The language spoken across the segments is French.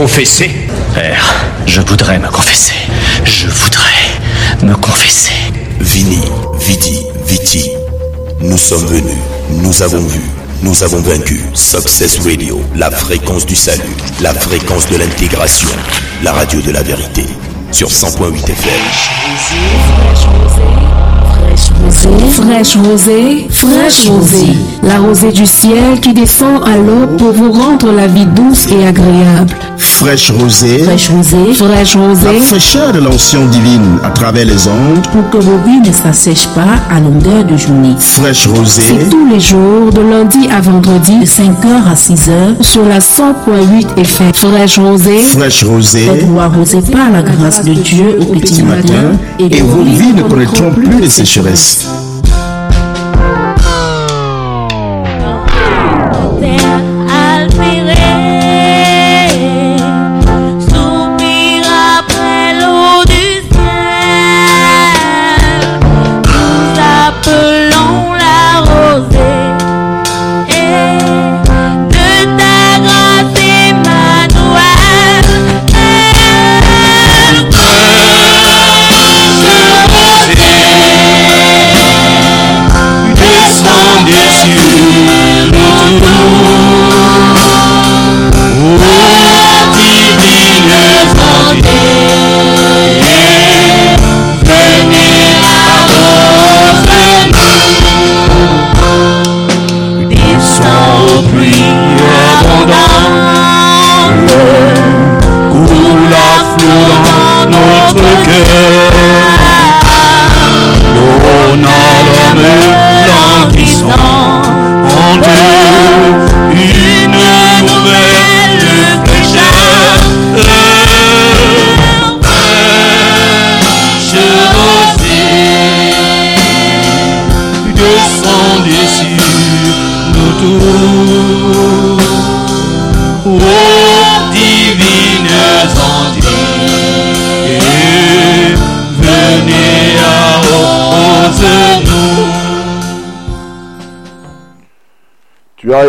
Confesser Père, je voudrais me confesser. Je voudrais me confesser. Vini, Vidi, Viti. Nous sommes venus, nous avons vu, nous avons vaincu. Success Radio, la fréquence du salut, la fréquence de l'intégration, la radio de la vérité. Sur 100.8 FM. Fraîche rosée, fraîche rosée, la rosée du ciel qui descend à l'eau pour vous rendre la vie douce et agréable. Fraîche rosée, Fraîche rosée, fraîche la rosée, fraîcheur de l'onction divine à travers les ondes. pour que vos vies ne s'assèchent pas à longueur de journée. Fraîche rosée, C'est tous les jours, de lundi à vendredi, de 5h à 6h, sur la 100.8 FM. Fraîche rosée, fraîche rosée, faites-vous arroser par la grâce de Dieu au petit matin, et vos vies ne connaîtront plus de sécheresse.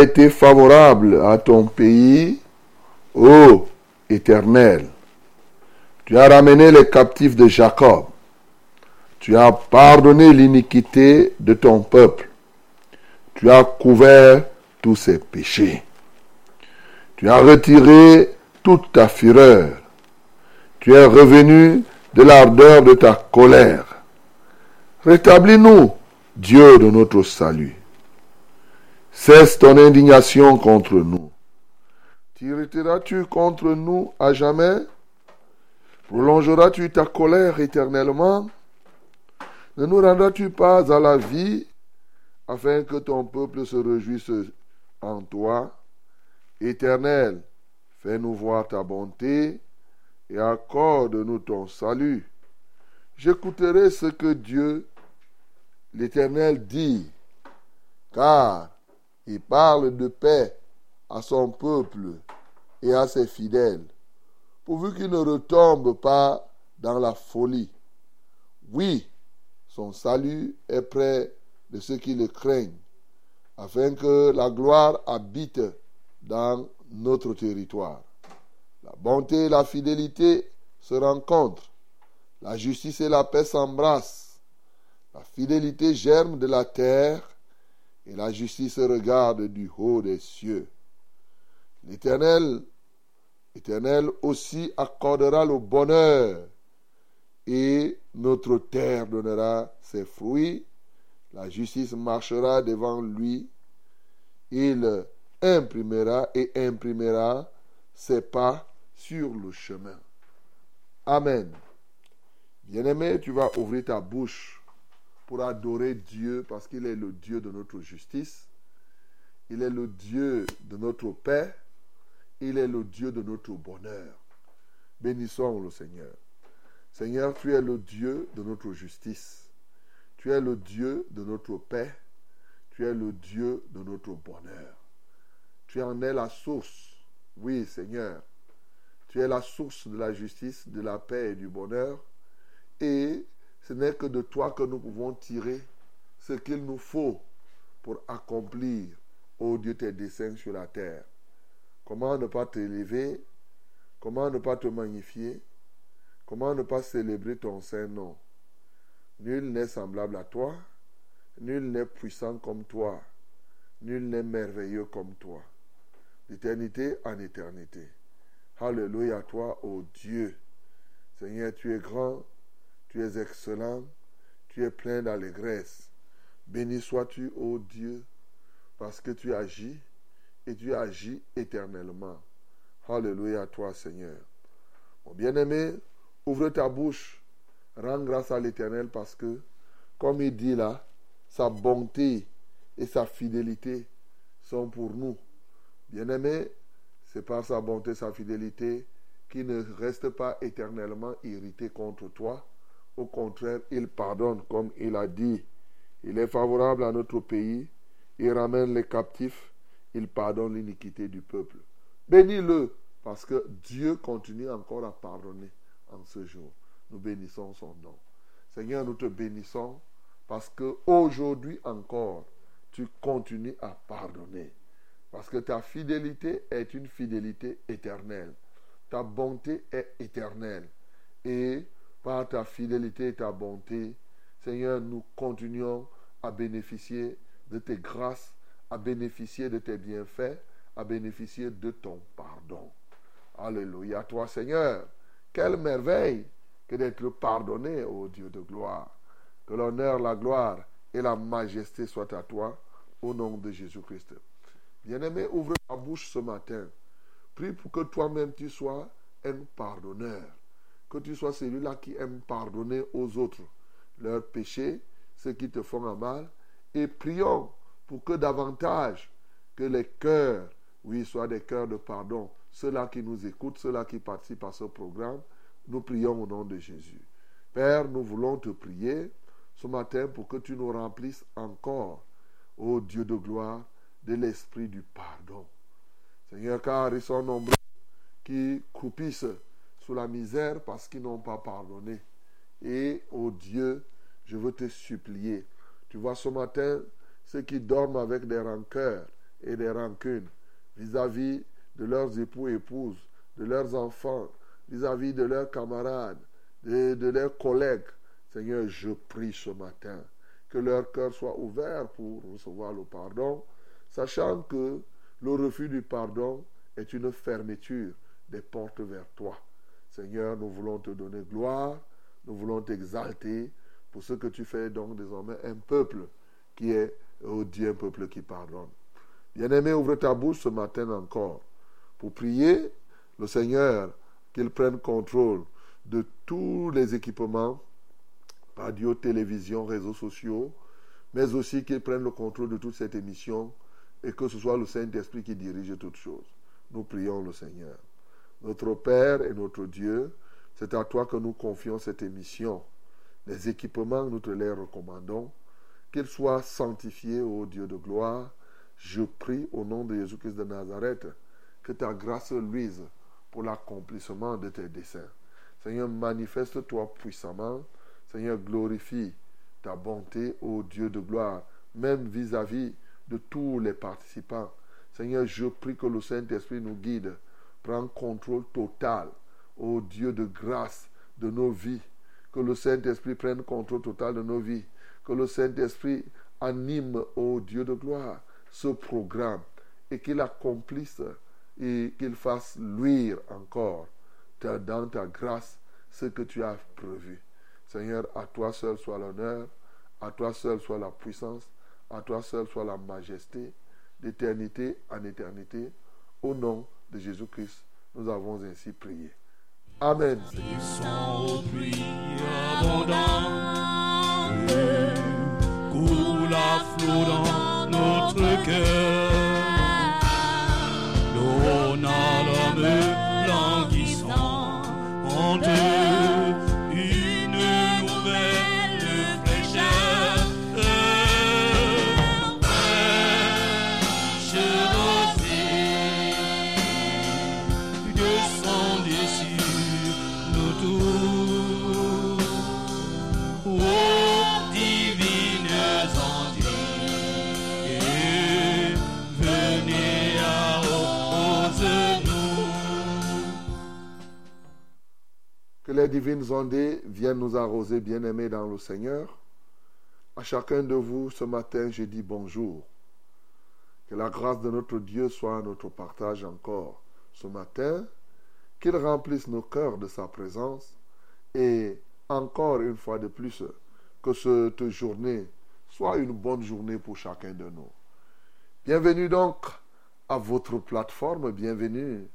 Été favorable à ton pays, ô Éternel. Tu as ramené les captifs de Jacob. Tu as pardonné l'iniquité de ton peuple. Tu as couvert tous ses péchés. Tu as retiré toute ta fureur. Tu es revenu de l'ardeur de ta colère. Rétablis-nous, Dieu de notre salut. Cesse ton indignation contre nous. T'irriteras-tu contre nous à jamais? Prolongeras-tu ta colère éternellement? Ne nous rendras-tu pas à la vie afin que ton peuple se réjouisse en toi? Éternel, fais-nous voir ta bonté et accorde-nous ton salut. J'écouterai ce que Dieu, l'Éternel, dit, car il parle de paix à son peuple et à ses fidèles, pourvu qu'il ne retombe pas dans la folie. Oui, son salut est près de ceux qui le craignent, afin que la gloire habite dans notre territoire. La bonté et la fidélité se rencontrent. La justice et la paix s'embrassent. La fidélité germe de la terre et la justice regarde du haut des cieux. L'Éternel, l'Éternel aussi accordera le bonheur et notre terre donnera ses fruits. La justice marchera devant lui. Il imprimera et imprimera ses pas sur le chemin. Amen. Bien-aimé, tu vas ouvrir ta bouche pour adorer Dieu parce qu'il est le Dieu de notre justice. Il est le Dieu de notre paix. Il est le Dieu de notre bonheur. Bénissons le Seigneur. Seigneur, tu es le Dieu de notre justice. Tu es le Dieu de notre paix. Tu es le Dieu de notre bonheur. Tu en es la source. Oui, Seigneur. Tu es la source de la justice, de la paix et du bonheur. Et ce n'est que de toi que nous pouvons tirer ce qu'il nous faut pour accomplir, ô Dieu, tes desseins sur la terre. Comment ne pas t'élever? Comment ne pas te magnifier? Comment ne pas célébrer ton saint nom? Nul n'est semblable à toi, nul n'est puissant comme toi, nul n'est merveilleux comme toi, d'éternité en éternité. Alléluia à toi, ô Dieu. Seigneur, tu es grand, tu es excellent, tu es plein d'allégresse. Béni sois-tu, ô Dieu, parce que tu agis et tu agis éternellement. Alléluia à toi, Seigneur. Mon bien-aimé, ouvre ta bouche, rends grâce à l'Éternel parce que, comme il dit là, sa bonté et sa fidélité sont pour nous. Bien-aimé, c'est par sa bonté, sa fidélité qu'il ne reste pas éternellement irrité contre toi. Au contraire, il pardonne, comme il a dit. Il est favorable à notre pays. Il ramène les captifs. Il pardonne l'iniquité du peuple. Bénis-le, parce que Dieu continue encore à pardonner en ce jour. Nous bénissons son nom. Seigneur, nous te bénissons parce que aujourd'hui encore, tu continues à pardonner. Parce que ta fidélité est une fidélité éternelle. Ta bonté est éternelle. Et par ta fidélité et ta bonté, Seigneur, nous continuons à bénéficier de tes grâces, à bénéficier de tes bienfaits, à bénéficier de ton pardon. Alléluia. Toi, Seigneur, quelle merveille que d'être pardonné, ô Dieu de gloire. Que l'honneur, la gloire et la majesté soient à toi, au nom de Jésus-Christ. Bien-aimé, ouvre ta bouche ce matin. Prie pour que toi-même tu sois un pardonneur. Que tu sois celui-là qui aime pardonner aux autres leurs péchés, ceux qui te font un mal. Et prions pour que davantage que les cœurs, oui, soient des cœurs de pardon. Ceux-là qui nous écoutent, ceux-là qui participent à ce programme, nous prions au nom de Jésus. Père, nous voulons te prier ce matin pour que tu nous remplisses encore, ô Dieu de gloire, de l'esprit du pardon. Seigneur, car ils sont nombreux qui croupissent sous la misère parce qu'ils n'ont pas pardonné. Et, ô Dieu, je veux te supplier. Tu vois ce matin ceux qui dorment avec des rancœurs et des rancunes vis-à-vis de leurs époux et épouses, de leurs enfants, vis-à-vis de leurs camarades, de, de leurs collègues. Seigneur, je prie ce matin que leur cœur soit ouvert pour recevoir le pardon, sachant que le refus du pardon est une fermeture des portes vers toi. Seigneur, nous voulons te donner gloire, nous voulons t'exalter pour ce que tu fais donc désormais un peuple qui est, oh Dieu, un peuple qui pardonne. Bien-aimé, ouvre ta bouche ce matin encore pour prier le Seigneur qu'il prenne contrôle de tous les équipements, radio, télévision, réseaux sociaux, mais aussi qu'il prenne le contrôle de toute cette émission et que ce soit le Saint-Esprit qui dirige toutes choses. Nous prions le Seigneur. Notre Père et notre Dieu, c'est à toi que nous confions cette émission. Les équipements, nous te les recommandons. Qu'ils soient sanctifiés, ô Dieu de gloire. Je prie au nom de Jésus-Christ de Nazareth que ta grâce luise pour l'accomplissement de tes desseins. Seigneur, manifeste-toi puissamment. Seigneur, glorifie ta bonté, ô Dieu de gloire, même vis-à-vis de tous les participants. Seigneur, je prie que le Saint-Esprit nous guide. Prends contrôle total, ô Dieu de grâce, de nos vies. Que le Saint-Esprit prenne contrôle total de nos vies. Que le Saint-Esprit anime, ô Dieu de gloire, ce programme et qu'il accomplisse et qu'il fasse luire encore dans ta grâce ce que tu as prévu. Seigneur, à toi seul soit l'honneur, à toi seul soit la puissance, à toi seul soit la majesté, d'éternité en éternité. Au nom de Jésus-Christ, nous avons ainsi prié. Amen. Les divines ondées viennent nous arroser, bien-aimés dans le Seigneur. À chacun de vous, ce matin, je dis bonjour. Que la grâce de notre Dieu soit à notre partage encore ce matin. Qu'il remplisse nos cœurs de sa présence. Et encore une fois de plus, que cette journée soit une bonne journée pour chacun de nous. Bienvenue donc à votre plateforme, bienvenue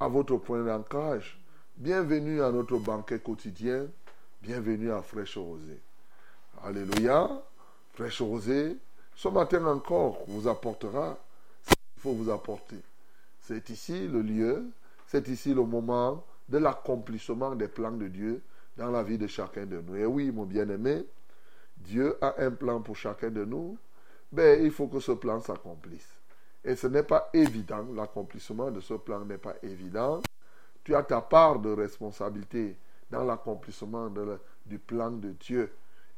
à votre point d'ancrage, bienvenue à notre banquet quotidien, bienvenue à Fraîche Rosée. Alléluia, Fraîche Rosée, ce matin encore vous apportera ce qu'il faut vous apporter. C'est ici le lieu, c'est ici le moment de l'accomplissement des plans de Dieu dans la vie de chacun de nous. Et oui, mon bien-aimé, Dieu a un plan pour chacun de nous, mais il faut que ce plan s'accomplisse. Et ce n'est pas évident, l'accomplissement de ce plan n'est pas évident. Tu as ta part de responsabilité dans l'accomplissement du plan de Dieu.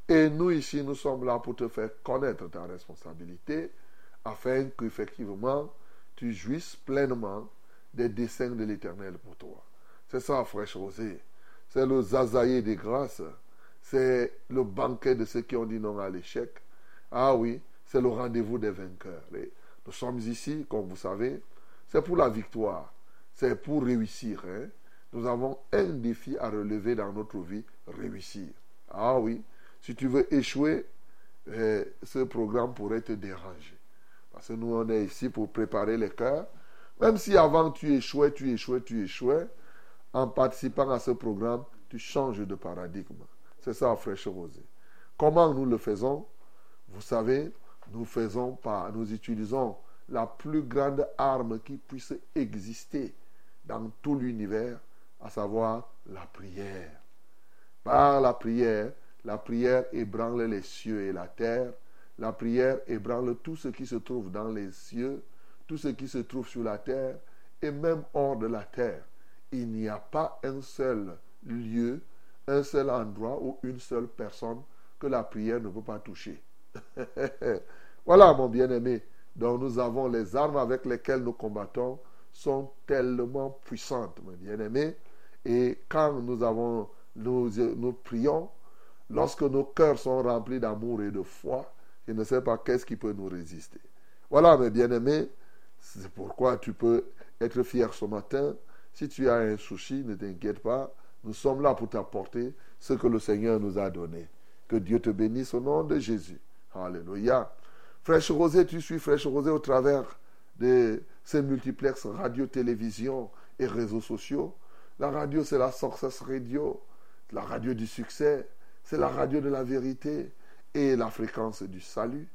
Et nous ici, nous sommes là pour te faire connaître ta responsabilité afin qu'effectivement, tu jouisses pleinement des desseins de l'Éternel pour toi. C'est ça, fraîche rosée. C'est le zazaïe des grâces. C'est le banquet de ceux qui ont dit non à l'échec. Ah oui, c'est le rendez-vous des vainqueurs. Et nous sommes ici, comme vous savez, c'est pour la victoire. C'est pour réussir. Hein. Nous avons un défi à relever dans notre vie, réussir. Ah oui, si tu veux échouer, eh, ce programme pourrait te déranger. Parce que nous, on est ici pour préparer les cœurs. Même si avant tu échouais, tu échouais, tu échouais, en participant à ce programme, tu changes de paradigme. C'est ça, fraîche rosée. Comment nous le faisons? Vous savez, nous faisons pas, nous utilisons la plus grande arme qui puisse exister dans tout l'univers, à savoir la prière. Par la prière, la prière ébranle les cieux et la terre. La prière ébranle tout ce qui se trouve dans les cieux, tout ce qui se trouve sur la terre et même hors de la terre. Il n'y a pas un seul lieu, un seul endroit ou une seule personne que la prière ne peut pas toucher. voilà, mon bien-aimé. Donc nous avons les armes avec lesquelles nous combattons sont tellement puissantes, mon bien-aimé. Et quand nous avons, nous, nous prions, lorsque nos cœurs sont remplis d'amour et de foi, je ne sais pas qu'est-ce qui peut nous résister. Voilà, mes bien-aimés, c'est pourquoi tu peux être fier ce matin. Si tu as un souci, ne t'inquiète pas. Nous sommes là pour t'apporter ce que le Seigneur nous a donné. Que Dieu te bénisse au nom de Jésus. Alléluia. Fraîche Rosée, tu suis Fraîche Rosée au travers de ces multiplex radio, télévision et réseaux sociaux. La radio, c'est la Success Radio, la radio du succès, c'est la radio de la vérité et la fréquence du salut.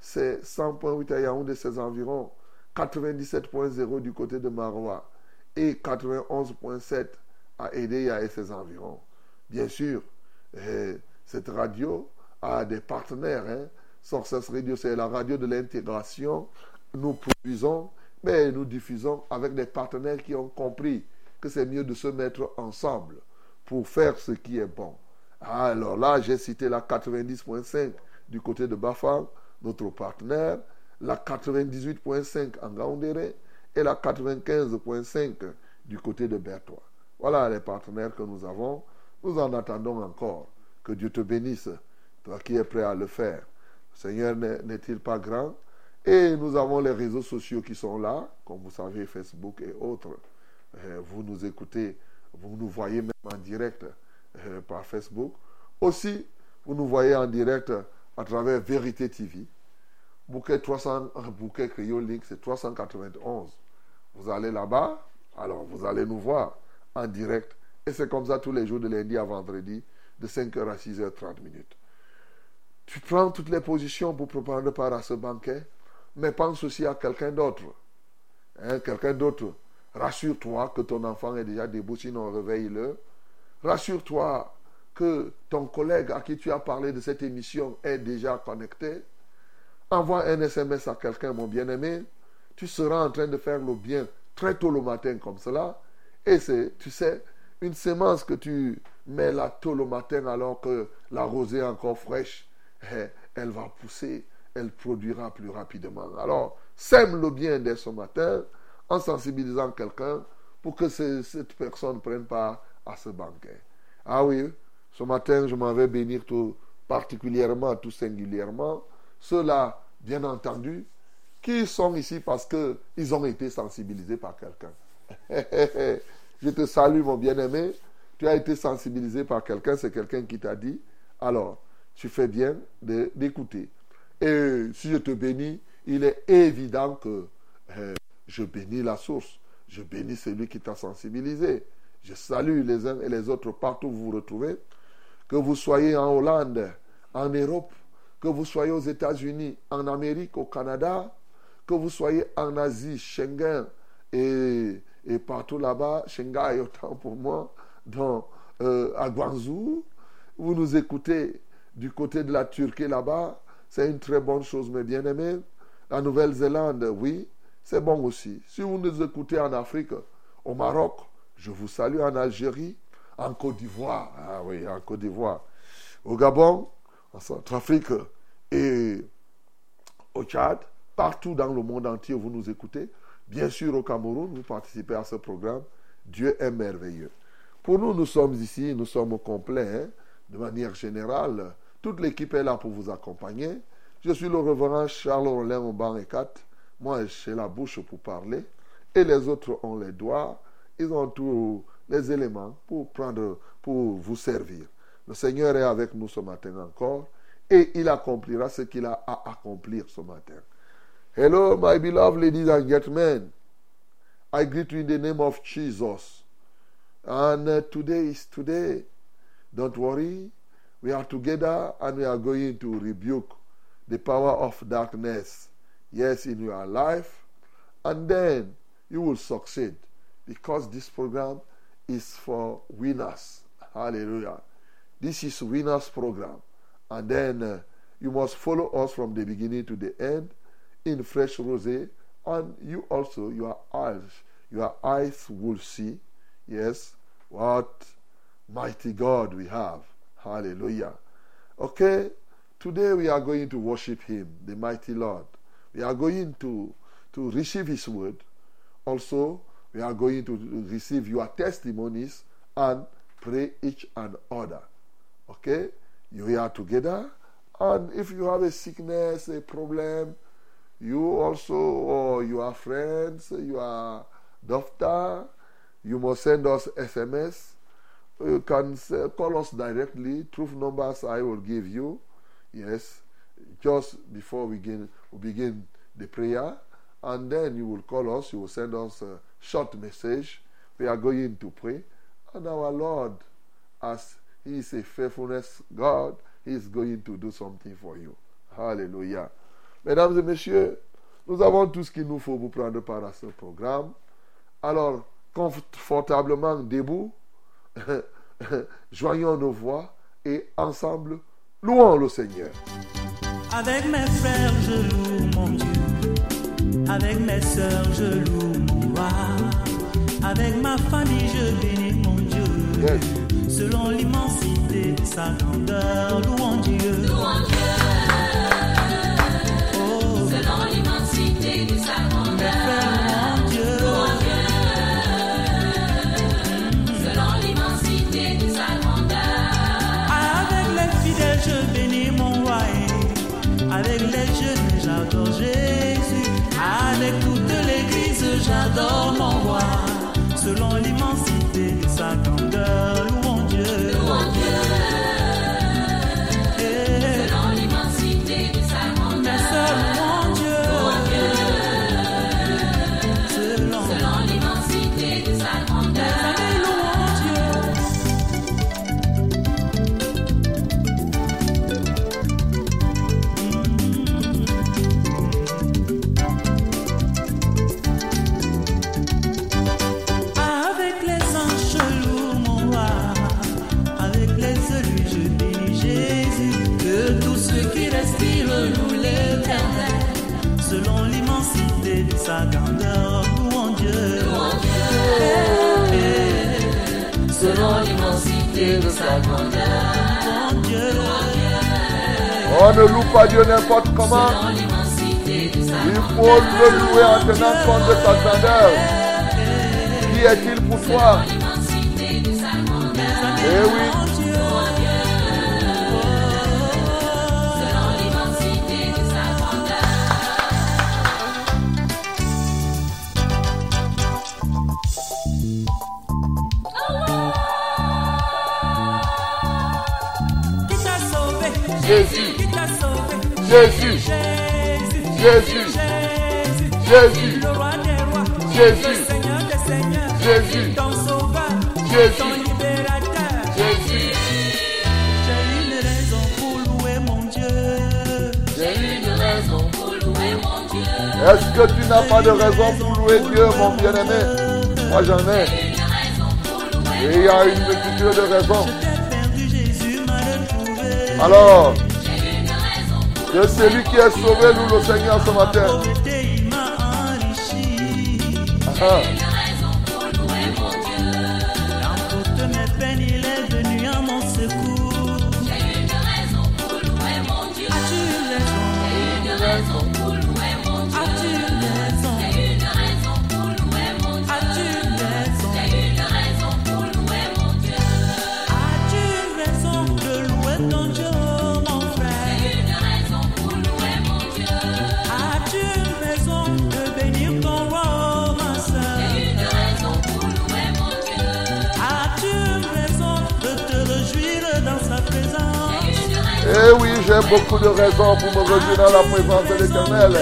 C'est 100.8 à Yaoundé, ses environs, 97.0 du côté de Marois et 91.7 à Edea et ses environs. Bien sûr, eh, cette radio a des partenaires. Hein. Radio, c'est la radio de l'intégration. Nous produisons, mais nous diffusons avec des partenaires qui ont compris que c'est mieux de se mettre ensemble pour faire ce qui est bon. Alors là, j'ai cité la 90.5 du côté de Bafang, notre partenaire, la 98.5 en Gaoundéré et la 95.5 du côté de Bertois. Voilà les partenaires que nous avons. Nous en attendons encore. Que Dieu te bénisse, toi qui es prêt à le faire. Le Seigneur n'est-il pas grand? Et nous avons les réseaux sociaux qui sont là, comme vous savez, Facebook et autres. Euh, vous nous écoutez, vous nous voyez même en direct euh, par Facebook. Aussi, vous nous voyez en direct à travers Vérité TV. Bouquet 300, bouquet Cryo Link, c'est 391. Vous allez là-bas, alors vous allez nous voir en direct. Et c'est comme ça tous les jours de lundi à vendredi, de 5h à 6h30 minutes. Tu prends toutes les positions pour prendre part à ce banquet, mais pense aussi à quelqu'un d'autre. Hein, quelqu'un d'autre. Rassure-toi que ton enfant est déjà debout, sinon réveille-le. Rassure-toi que ton collègue à qui tu as parlé de cette émission est déjà connecté. Envoie un SMS à quelqu'un, mon bien-aimé. Tu seras en train de faire le bien très tôt le matin comme cela. Et c'est, tu sais, une sémence que tu mets là tôt le matin alors que la rosée est encore fraîche, eh, elle va pousser, elle produira plus rapidement. Alors, sème le bien dès ce matin en sensibilisant quelqu'un pour que cette personne prenne part à ce banquet. Ah oui, ce matin, je m'en vais bénir tout particulièrement, tout singulièrement. Ceux-là, bien entendu, qui sont ici parce qu'ils ont été sensibilisés par quelqu'un. je te salue, mon bien-aimé. Tu as été sensibilisé par quelqu'un, c'est quelqu'un qui t'a dit. Alors, tu fais bien d'écouter. Et si je te bénis, il est évident que euh, je bénis la source. Je bénis celui qui t'a sensibilisé. Je salue les uns et les autres partout où vous vous retrouvez. Que vous soyez en Hollande, en Europe, que vous soyez aux États-Unis, en Amérique, au Canada, que vous soyez en Asie, Schengen et, partout là-bas, Shanghai autant pour moi, dans, euh, à Guangzhou, vous nous écoutez du côté de la Turquie là-bas, c'est une très bonne chose, mes bien-aimés. La Nouvelle-Zélande, oui, c'est bon aussi. Si vous nous écoutez en Afrique, au Maroc, je vous salue en Algérie, en Côte d'Ivoire, ah oui, en Côte d'Ivoire, au Gabon, en Centrafrique et au Tchad, partout dans le monde entier vous nous écoutez. Bien sûr, au Cameroun, vous participez à ce programme. Dieu est merveilleux. Pour nous, nous sommes ici, nous sommes au complet, hein, de manière générale. Toute l'équipe est là pour vous accompagner. Je suis le reverend Charles Rollin au et 4. Moi, j'ai la bouche pour parler. Et les autres ont les doigts. Ils ont tous les éléments pour, prendre, pour vous servir. Le Seigneur est avec nous ce matin encore. Et il accomplira ce qu'il a à accomplir ce matin. Hello, my beloved ladies and gentlemen. I greet you in the name of Jesus. And uh, today is today. Don't worry. We are together and we are going to rebuke the power of darkness. Yes, in your life. And then you will succeed because this program is for winners. Hallelujah. This is winners program. And then uh, you must follow us from the beginning to the end in fresh rosé and you also your eyes your eyes will see yes what mighty god we have hallelujah. Okay today we are going to worship him the mighty lord. We are going to to receive his word. Also we are going to receive your testimonies and pray each and other. Okay? You are together. And if you have a sickness a problem you also or you are friends, you are doctor, you must send us SMS. You can say, call us directly. Truth numbers I will give you. Yes, just before we begin, we begin the prayer, and then you will call us. You will send us a short message. We are going to pray, and our Lord, as He is a faithfulness God, He is going to do something for you. Hallelujah. Mesdames et messieurs, nous avons tout ce qu'il nous faut pour prendre part à ce programme. Alors, confortablement debout, joignons nos voix et ensemble, louons le Seigneur. Avec mes frères, je loue mon Dieu. Avec mes sœurs, je loue mon roi. Avec ma famille, je bénis mon Dieu. Yes. Selon l'immensité de sa grandeur, louons Dieu. L'église, j'adore mon roi. Selon l'immensité Dieu n'importe comment. Il faut le louer en tenant compte de sa grandeur. Qui est-il pour toi? Eh oui. Jésus. Jésus. Jésus. Jésus. Jésus. Le roi des rois. Jésus. Jésus. Ton sauveur. Jésus. Ton libérateur. Jésus. J'ai une raison pour louer mon Dieu. J'ai une raison pour louer mon Dieu. Est-ce que tu n'as pas de raison pour louer Dieu, mon bien-aimé? Moi, j'en ai. Et il y a une multitude de raisons. Alors, que celui qui est sauvé loue le Seigneur ce matin. Ah, j'ai beaucoup de raisons pour me réjouir dans la présence de l'Éternel.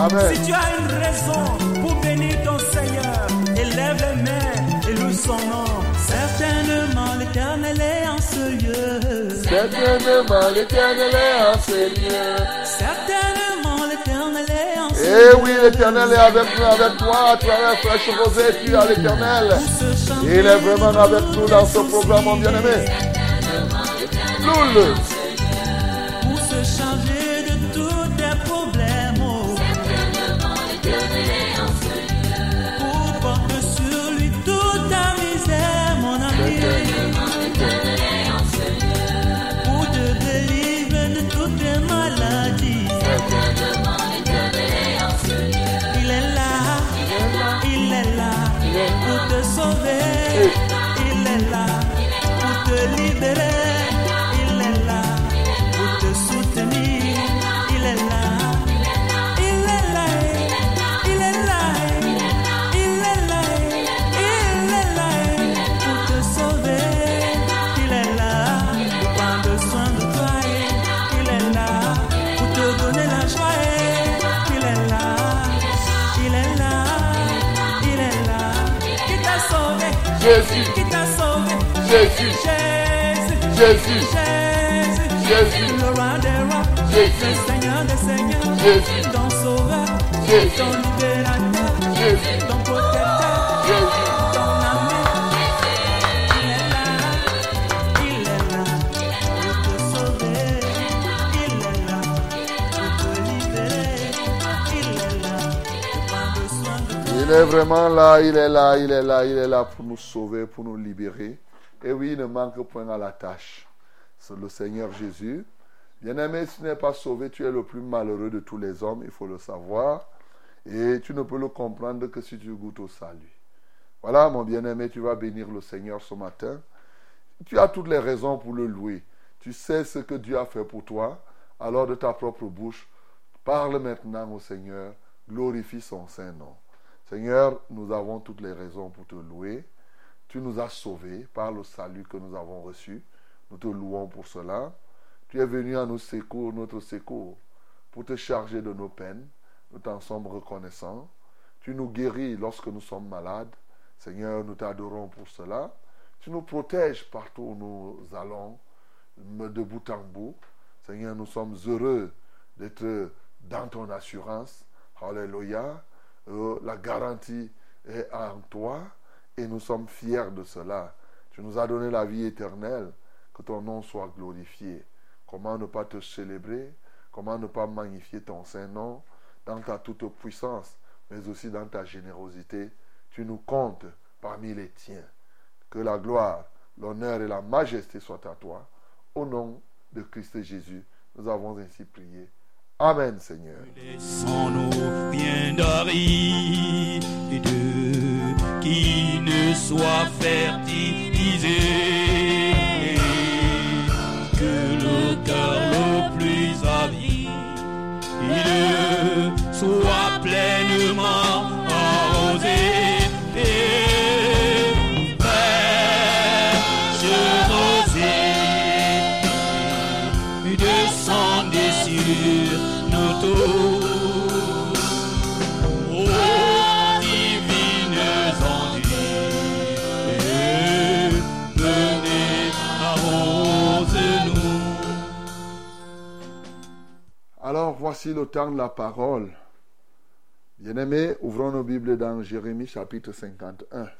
Amen. Si tu as une raison pour bénir ton Seigneur, élève les mains et loue son nom. Certainement, l'éternel est en ce lieu. Certainement, l'Éternel est en ces lieux. Certainement, l'éternel est en ce Eh oui, l'Éternel est avec nous, avec toi, à travers Fraîche Rosée, tu as l'Éternel. lieu. Il est vraiment avec nous dans ce programme, mon bien-aimé. Loule. Jésus. Jésus. Le roi des rois. Le Seigneur des seigneurs. Jésus. Ton sauveur. Jésus. Ton libérateur. Jésus. Ton protecteur. Jésus. Ton ami. Il est là. Il est là pour te sauver. Il est là pour te libérer. Il est là pour prendre soin de toi. Il est vraiment là, il est là, il est là, il est là pour nous sauver, pour nous libérer. Et oui, il ne manque point à la tâche. C'est le Seigneur Jésus. Bien-aimé, si tu n'es pas sauvé, tu es le plus malheureux de tous les hommes, il faut le savoir. Et tu ne peux le comprendre que si tu goûtes au salut. Voilà, mon bien-aimé, tu vas bénir le Seigneur ce matin. Tu as toutes les raisons pour le louer. Tu sais ce que Dieu a fait pour toi. Alors de ta propre bouche, parle maintenant au Seigneur, glorifie son saint nom. Seigneur, nous avons toutes les raisons pour te louer. Tu nous as sauvés par le salut que nous avons reçu. Nous te louons pour cela. Tu es venu à nos secours, notre secours, pour te charger de nos peines. Nous t'en sommes reconnaissants. Tu nous guéris lorsque nous sommes malades. Seigneur, nous t'adorons pour cela. Tu nous protèges partout où nous allons, de bout en bout. Seigneur, nous sommes heureux d'être dans ton assurance. Alléluia. Euh, la garantie est en toi et nous sommes fiers de cela. Tu nous as donné la vie éternelle. Que ton nom soit glorifié. Comment ne pas te célébrer? Comment ne pas magnifier ton Saint-Nom dans ta toute puissance, mais aussi dans ta générosité Tu nous comptes parmi les tiens. Que la gloire, l'honneur et la majesté soient à toi. Au nom de Christ Jésus, nous avons ainsi prié. Amen, Seigneur. Soit fertilisé, que le cœur le plus avide soit pleinement voici le temps de la parole. Bien-aimés, ouvrons nos Bibles dans Jérémie chapitre 51.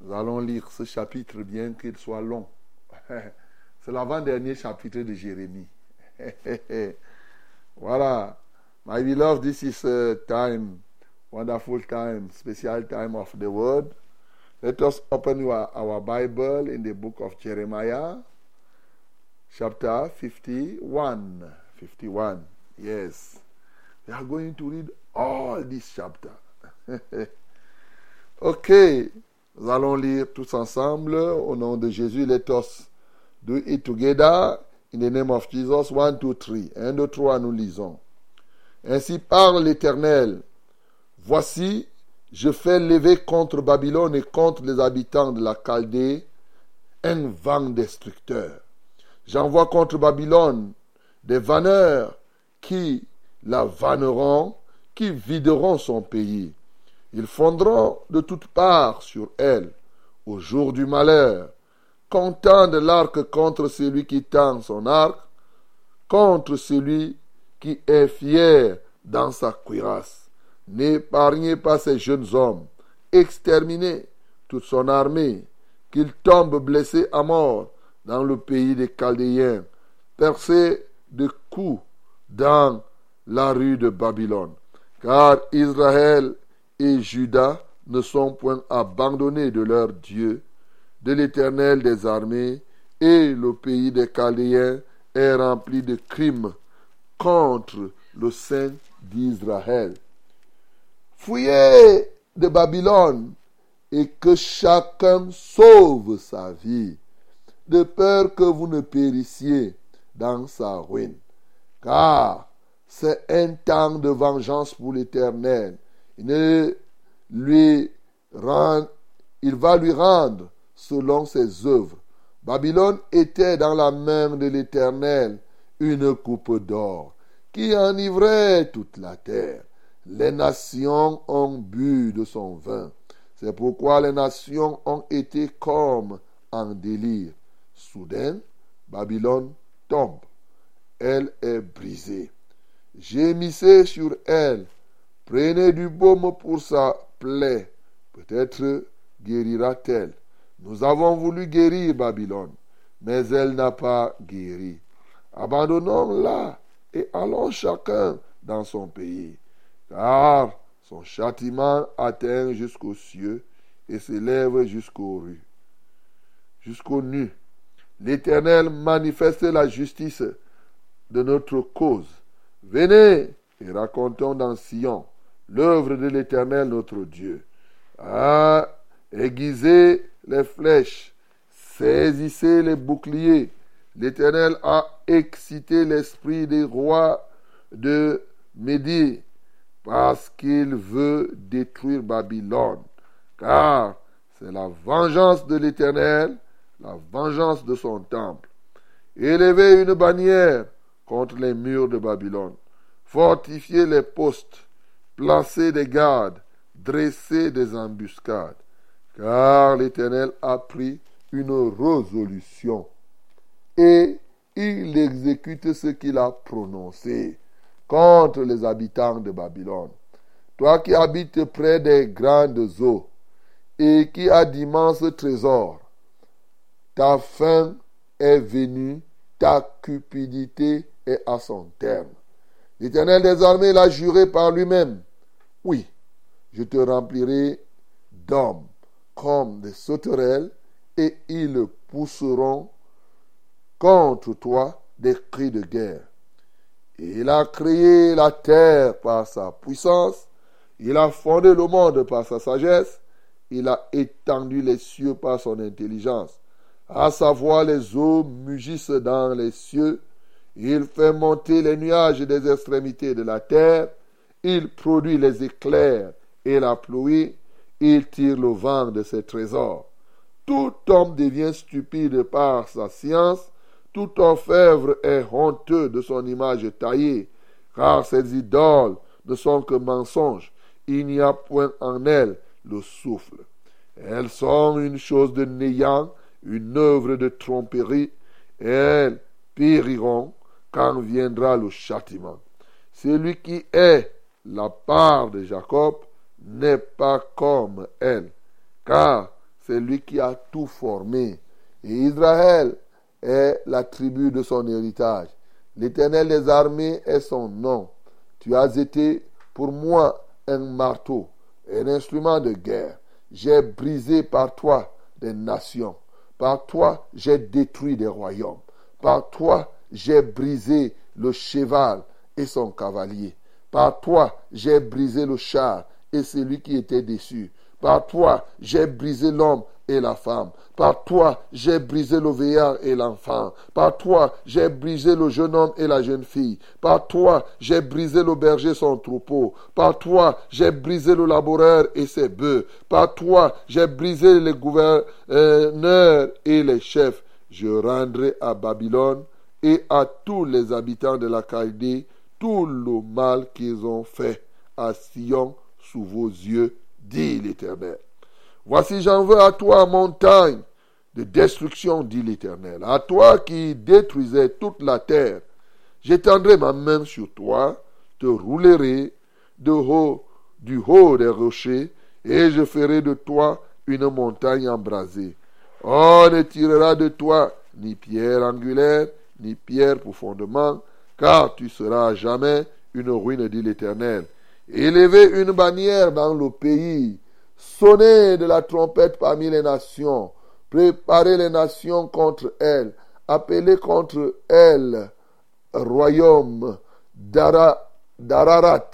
Nous allons lire ce chapitre bien qu'il soit long. C'est l'avant-dernier chapitre de Jérémie. voilà. My beloved, this is a time, wonderful time, special time of the word. Let us open our, our Bible in the book of Jeremiah, chapter 51. 51. Yes. We are going to read all this chapter. ok. Nous allons lire tous ensemble au nom de Jésus. Let us do it together in the name of Jesus. One, two, three. Un, deux, trois, nous lisons. Ainsi parle l'Éternel. Voici, je fais lever contre Babylone et contre les habitants de la Chaldée un vent destructeur. J'envoie contre Babylone des vanneurs qui la vanneront, qui videront son pays. Ils fondront de toutes parts sur elle au jour du malheur, comptant de l'arc contre celui qui tend son arc, contre celui qui est fier dans sa cuirasse. N'épargnez pas ces jeunes hommes, exterminez toute son armée, qu'ils tombent blessés à mort dans le pays des Chaldéens, percés de coups dans la rue de Babylone. Car Israël et Juda ne sont point abandonnés de leur Dieu, de l'Éternel des armées, et le pays des Chaldéens est rempli de crimes contre le Saint d'Israël. Fuyez de Babylone et que chacun sauve sa vie, de peur que vous ne périssiez dans sa ruine. Car c'est un temps de vengeance pour l'Éternel. Il, va lui rendre selon ses œuvres. Babylone était dans la main de l'Éternel une coupe d'or qui enivrait toute la terre. Les nations ont bu de son vin. C'est pourquoi les nations ont été comme en délire. Soudain, Babylone Elle est brisée. Gémissez sur elle. Prenez du baume pour sa plaie. Peut-être guérira-t-elle. Nous avons voulu guérir Babylone, mais elle n'a pas guéri. Abandonnons-la et allons chacun dans son pays, car son châtiment atteint jusqu'aux cieux et s'élève jusqu'aux rues, jusqu'aux nues. L'Éternel manifeste la justice de notre cause. Venez et racontons dans Sion l'œuvre de l'Éternel notre Dieu. Ah, aiguisez les flèches, saisissez les boucliers. L'Éternel a excité l'esprit des rois de Médie parce qu'il veut détruire Babylone. Car c'est la vengeance de l'Éternel la vengeance de son temple. Élevez une bannière contre les murs de Babylone. Fortifiez les postes, placez des gardes, dressez des embuscades. Car l'Éternel a pris une résolution et il exécute ce qu'il a prononcé contre les habitants de Babylone. Toi qui habites près des grandes eaux et qui as d'immenses trésors, ta fin est venue, ta cupidité est à son terme. L'Éternel des armées l'a juré par lui-même. Oui, je te remplirai d'hommes comme des sauterelles et ils pousseront contre toi des cris de guerre. Il a créé la terre par sa puissance, il a fondé le monde par sa sagesse, il a étendu les cieux par son intelligence. À savoir, les eaux mugissent dans les cieux, il fait monter les nuages des extrémités de la terre, il produit les éclairs et la pluie, il tire le vent de ses trésors. Tout homme devient stupide par sa science, tout orfèvre est honteux de son image taillée, car ces idoles ne sont que mensonges, il n'y a point en elles le souffle. Elles sont une chose de néant, une œuvre de tromperie, elles périront quand viendra le châtiment. Celui qui est la part de Jacob n'est pas comme elle, car c'est lui qui a tout formé. Et Israël est la tribu de son héritage. L'Éternel des armées est son nom. Tu as été pour moi un marteau, un instrument de guerre. J'ai brisé par toi des nations. Par toi, j'ai détruit des royaumes. Par toi, j'ai brisé le cheval et son cavalier. Par toi, j'ai brisé le char et celui qui était dessus. Par toi, j'ai brisé l'homme et la femme. Par toi, j'ai brisé le vieillard et l'enfant. Par toi, j'ai brisé le jeune homme et la jeune fille. Par toi, j'ai brisé le berger et son troupeau. Par toi, j'ai brisé le laboureur et ses bœufs. Par toi, j'ai brisé les gouverneurs et les chefs. Je rendrai à Babylone et à tous les habitants de la Chaldée tout le mal qu'ils ont fait à Sion sous vos yeux, dit l'Éternel. Voici j'en veux à toi, montagne de destruction, dit l'Éternel, à toi qui détruisais toute la terre. J'étendrai ma main sur toi, te roulerai de haut, du haut des rochers, et je ferai de toi une montagne embrasée. On ne tirera de toi ni pierre angulaire, ni pierre pour fondement, car tu seras jamais une ruine, dit l'Éternel. Élevez une bannière dans le pays, sonnez de la trompette parmi les nations, préparez les nations contre elles, appelez contre elles royaume d'Ararat,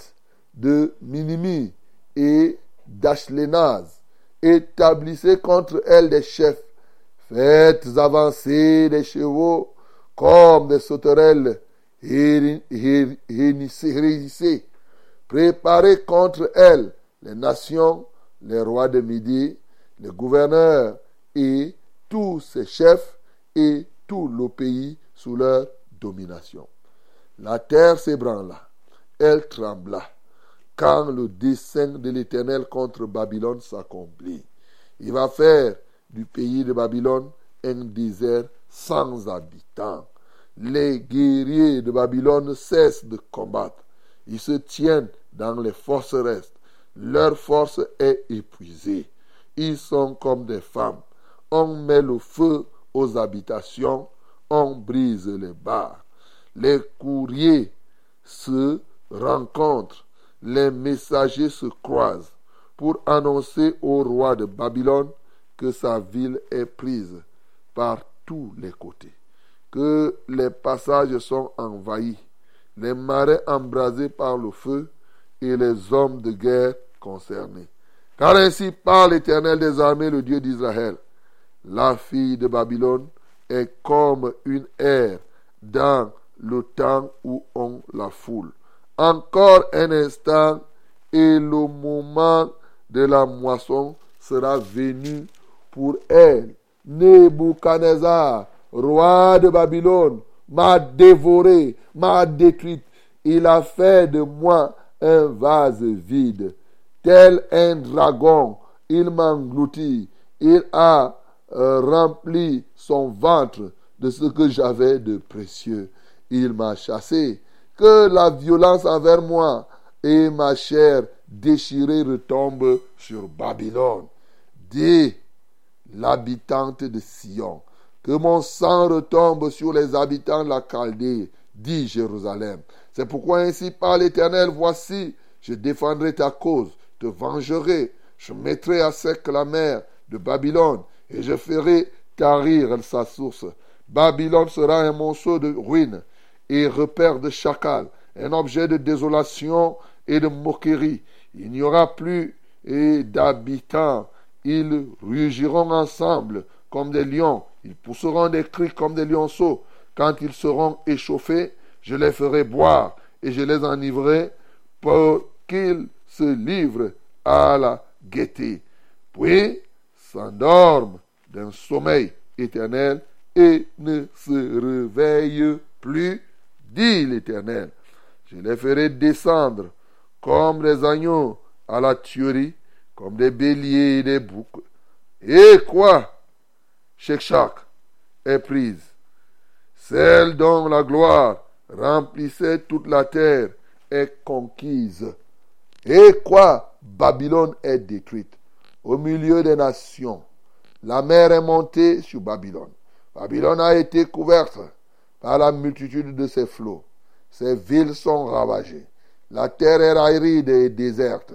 de Minimi et d'Ashlenaz. Établissez contre elles des chefs, faites avancer des chevaux comme des sauterelles hérissées. Préparez contre elles les nations, les rois de Midi, les gouverneurs et tous ses chefs et tout le pays sous leur domination. La terre s'ébranla, elle trembla, quand le dessein de l'Éternel contre Babylone s'accomplit. Il va faire du pays de Babylone un désert sans habitants. Les guerriers de Babylone cessent de combattre. Ils se tiennent dans les forteresses. Leur force est épuisée. Ils sont comme des femmes. On met le feu aux habitations, on brise les barres. Les courriers se rencontrent, les messagers se croisent pour annoncer au roi de Babylone que sa ville est prise par tous les côtés, que les passages sont envahis, les marais embrasés par le feu et les hommes de guerre Car ainsi parle l'Éternel des armées, le Dieu d'Israël. La fille de Babylone est comme une ère dans le temps où on la foule. Encore un instant et le moment de la moisson sera venu pour elle. Nebuchadnezzar, roi de Babylone, m'a dévoré, m'a détruite. Il a fait de moi un vase vide. Tel un dragon, il m'engloutit. Il a euh, rempli son ventre de ce que j'avais de précieux. Il m'a chassé. Que la violence envers moi et ma chair déchirée retombe sur Babylone. Dis l'habitante de Sion, que mon sang retombe sur les habitants de la Chaldée, dit Jérusalem. C'est pourquoi ainsi par l'Éternel, voici, je défendrai ta cause, vengerai, je mettrai à sec la mer de Babylone, et je ferai tarir sa source. Babylone sera un monceau de ruines et repère de chacal, un objet de désolation et de moquerie. Il n'y aura plus d'habitants ils rugiront ensemble comme des lions. Ils pousseront des cris comme des lionceaux. Quand ils seront échauffés, je les ferai boire et je les enivrerai pour qu'ils se livrent à la gaieté. Puis s'endorment d'un sommeil éternel et ne se réveillent plus, dit l'Éternel. Je les ferai descendre comme des agneaux à la tuerie comme des béliers et des boucs. Et quoi? Shekshak est prise. Celle dont la gloire remplissait toute la terre est conquise. Et quoi Babylone est détruite. Au milieu des nations, la mer est montée sur Babylone. Babylone a été couverte par la multitude de ses flots. Ses villes sont ravagées. La terre est aride et déserte.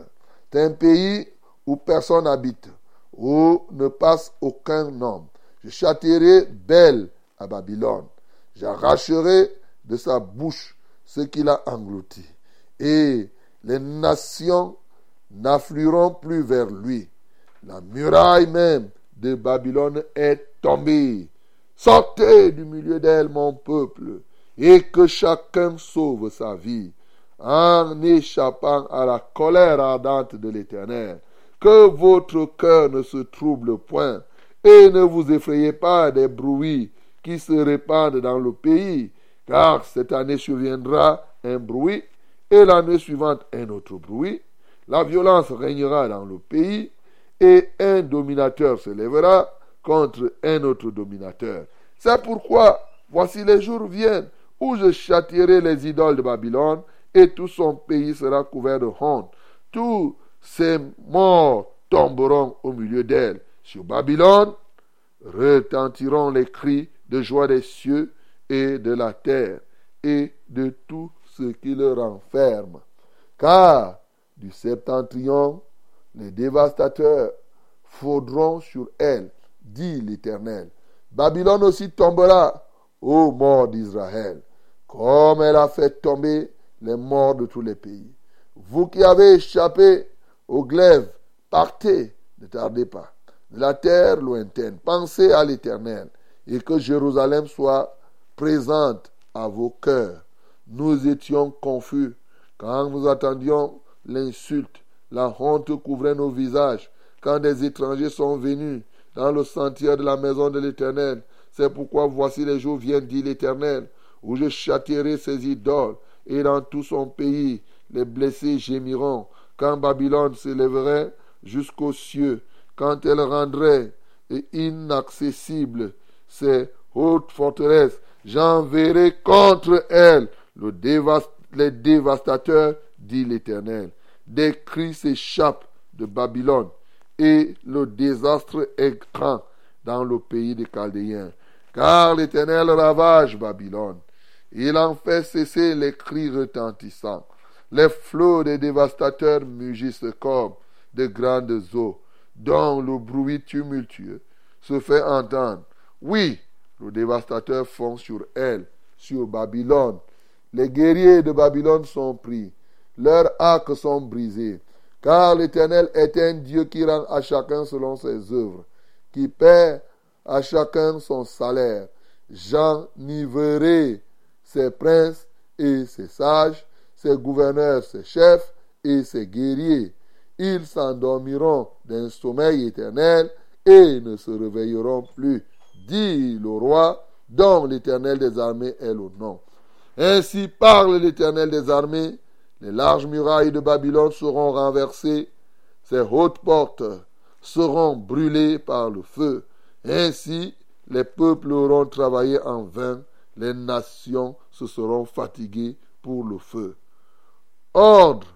C'est un pays où personne n'habite, où ne passe aucun homme. Je châtierai belle à Babylone. J'arracherai de sa bouche ce qu'il a englouti. Et les nations n'afflueront plus vers lui. La muraille même de Babylone est tombée. Sortez du milieu d'elle, mon peuple, et que chacun sauve sa vie en échappant à la colère ardente de l'Éternel que votre cœur ne se trouble point, et ne vous effrayez pas des bruits qui se répandent dans le pays, car cette année surviendra un bruit, et l'année suivante un autre bruit. La violence régnera dans le pays, et un dominateur se lèvera contre un autre dominateur. C'est pourquoi, voici les jours viennent où je châtierai les idoles de Babylone, et tout son pays sera couvert de honte. Tout ces morts tomberont au milieu d'elle. Sur Babylone retentiront les cris de joie des cieux et de la terre et de tout ce qui le renferme. Car du septentrion, les dévastateurs faudront sur elle, dit l'Éternel. Babylone aussi tombera, ô mort d'Israël, comme elle a fait tomber les morts de tous les pays. Vous qui avez échappé au glaive, partez, ne tardez pas. La terre lointaine, pensez à l'Éternel et que Jérusalem soit présente à vos cœurs. Nous étions confus quand nous attendions l'insulte. La honte couvrait nos visages quand des étrangers sont venus dans le sentier de la maison de l'Éternel. C'est pourquoi voici les jours viennent, dit l'Éternel, où je châtierai ces idoles, et dans tout son pays les blessés gémiront, quand Babylone s'élèverait jusqu'aux cieux, quand elle rendrait inaccessibles ses hautes forteresses, j'enverrai contre elle le les dévastateurs, dit l'Éternel. Des cris s'échappent de Babylone et le désastre est grand dans le pays des Chaldéens. Car l'Éternel ravage Babylone. Il en fait cesser les cris retentissants. Les flots des dévastateurs mugissent comme de grandes eaux, dont le bruit tumultueux se fait entendre. Oui, le dévastateur fond sur elle, sur Babylone. Les guerriers de Babylone sont pris, leurs arcs sont brisés, car l'Éternel est un Dieu qui rend à chacun selon ses œuvres, qui paie à chacun son salaire. J'enivrerai ses princes et ses sages ses gouverneurs, ses chefs et ses guerriers. Ils s'endormiront d'un sommeil éternel et ne se réveilleront plus, dit le roi, dont l'Éternel des armées est le nom. Ainsi parle l'Éternel des armées, les larges murailles de Babylone seront renversées, ses hautes portes seront brûlées par le feu. Ainsi, les peuples auront travaillé en vain, les nations se seront fatiguées pour le feu. Ordre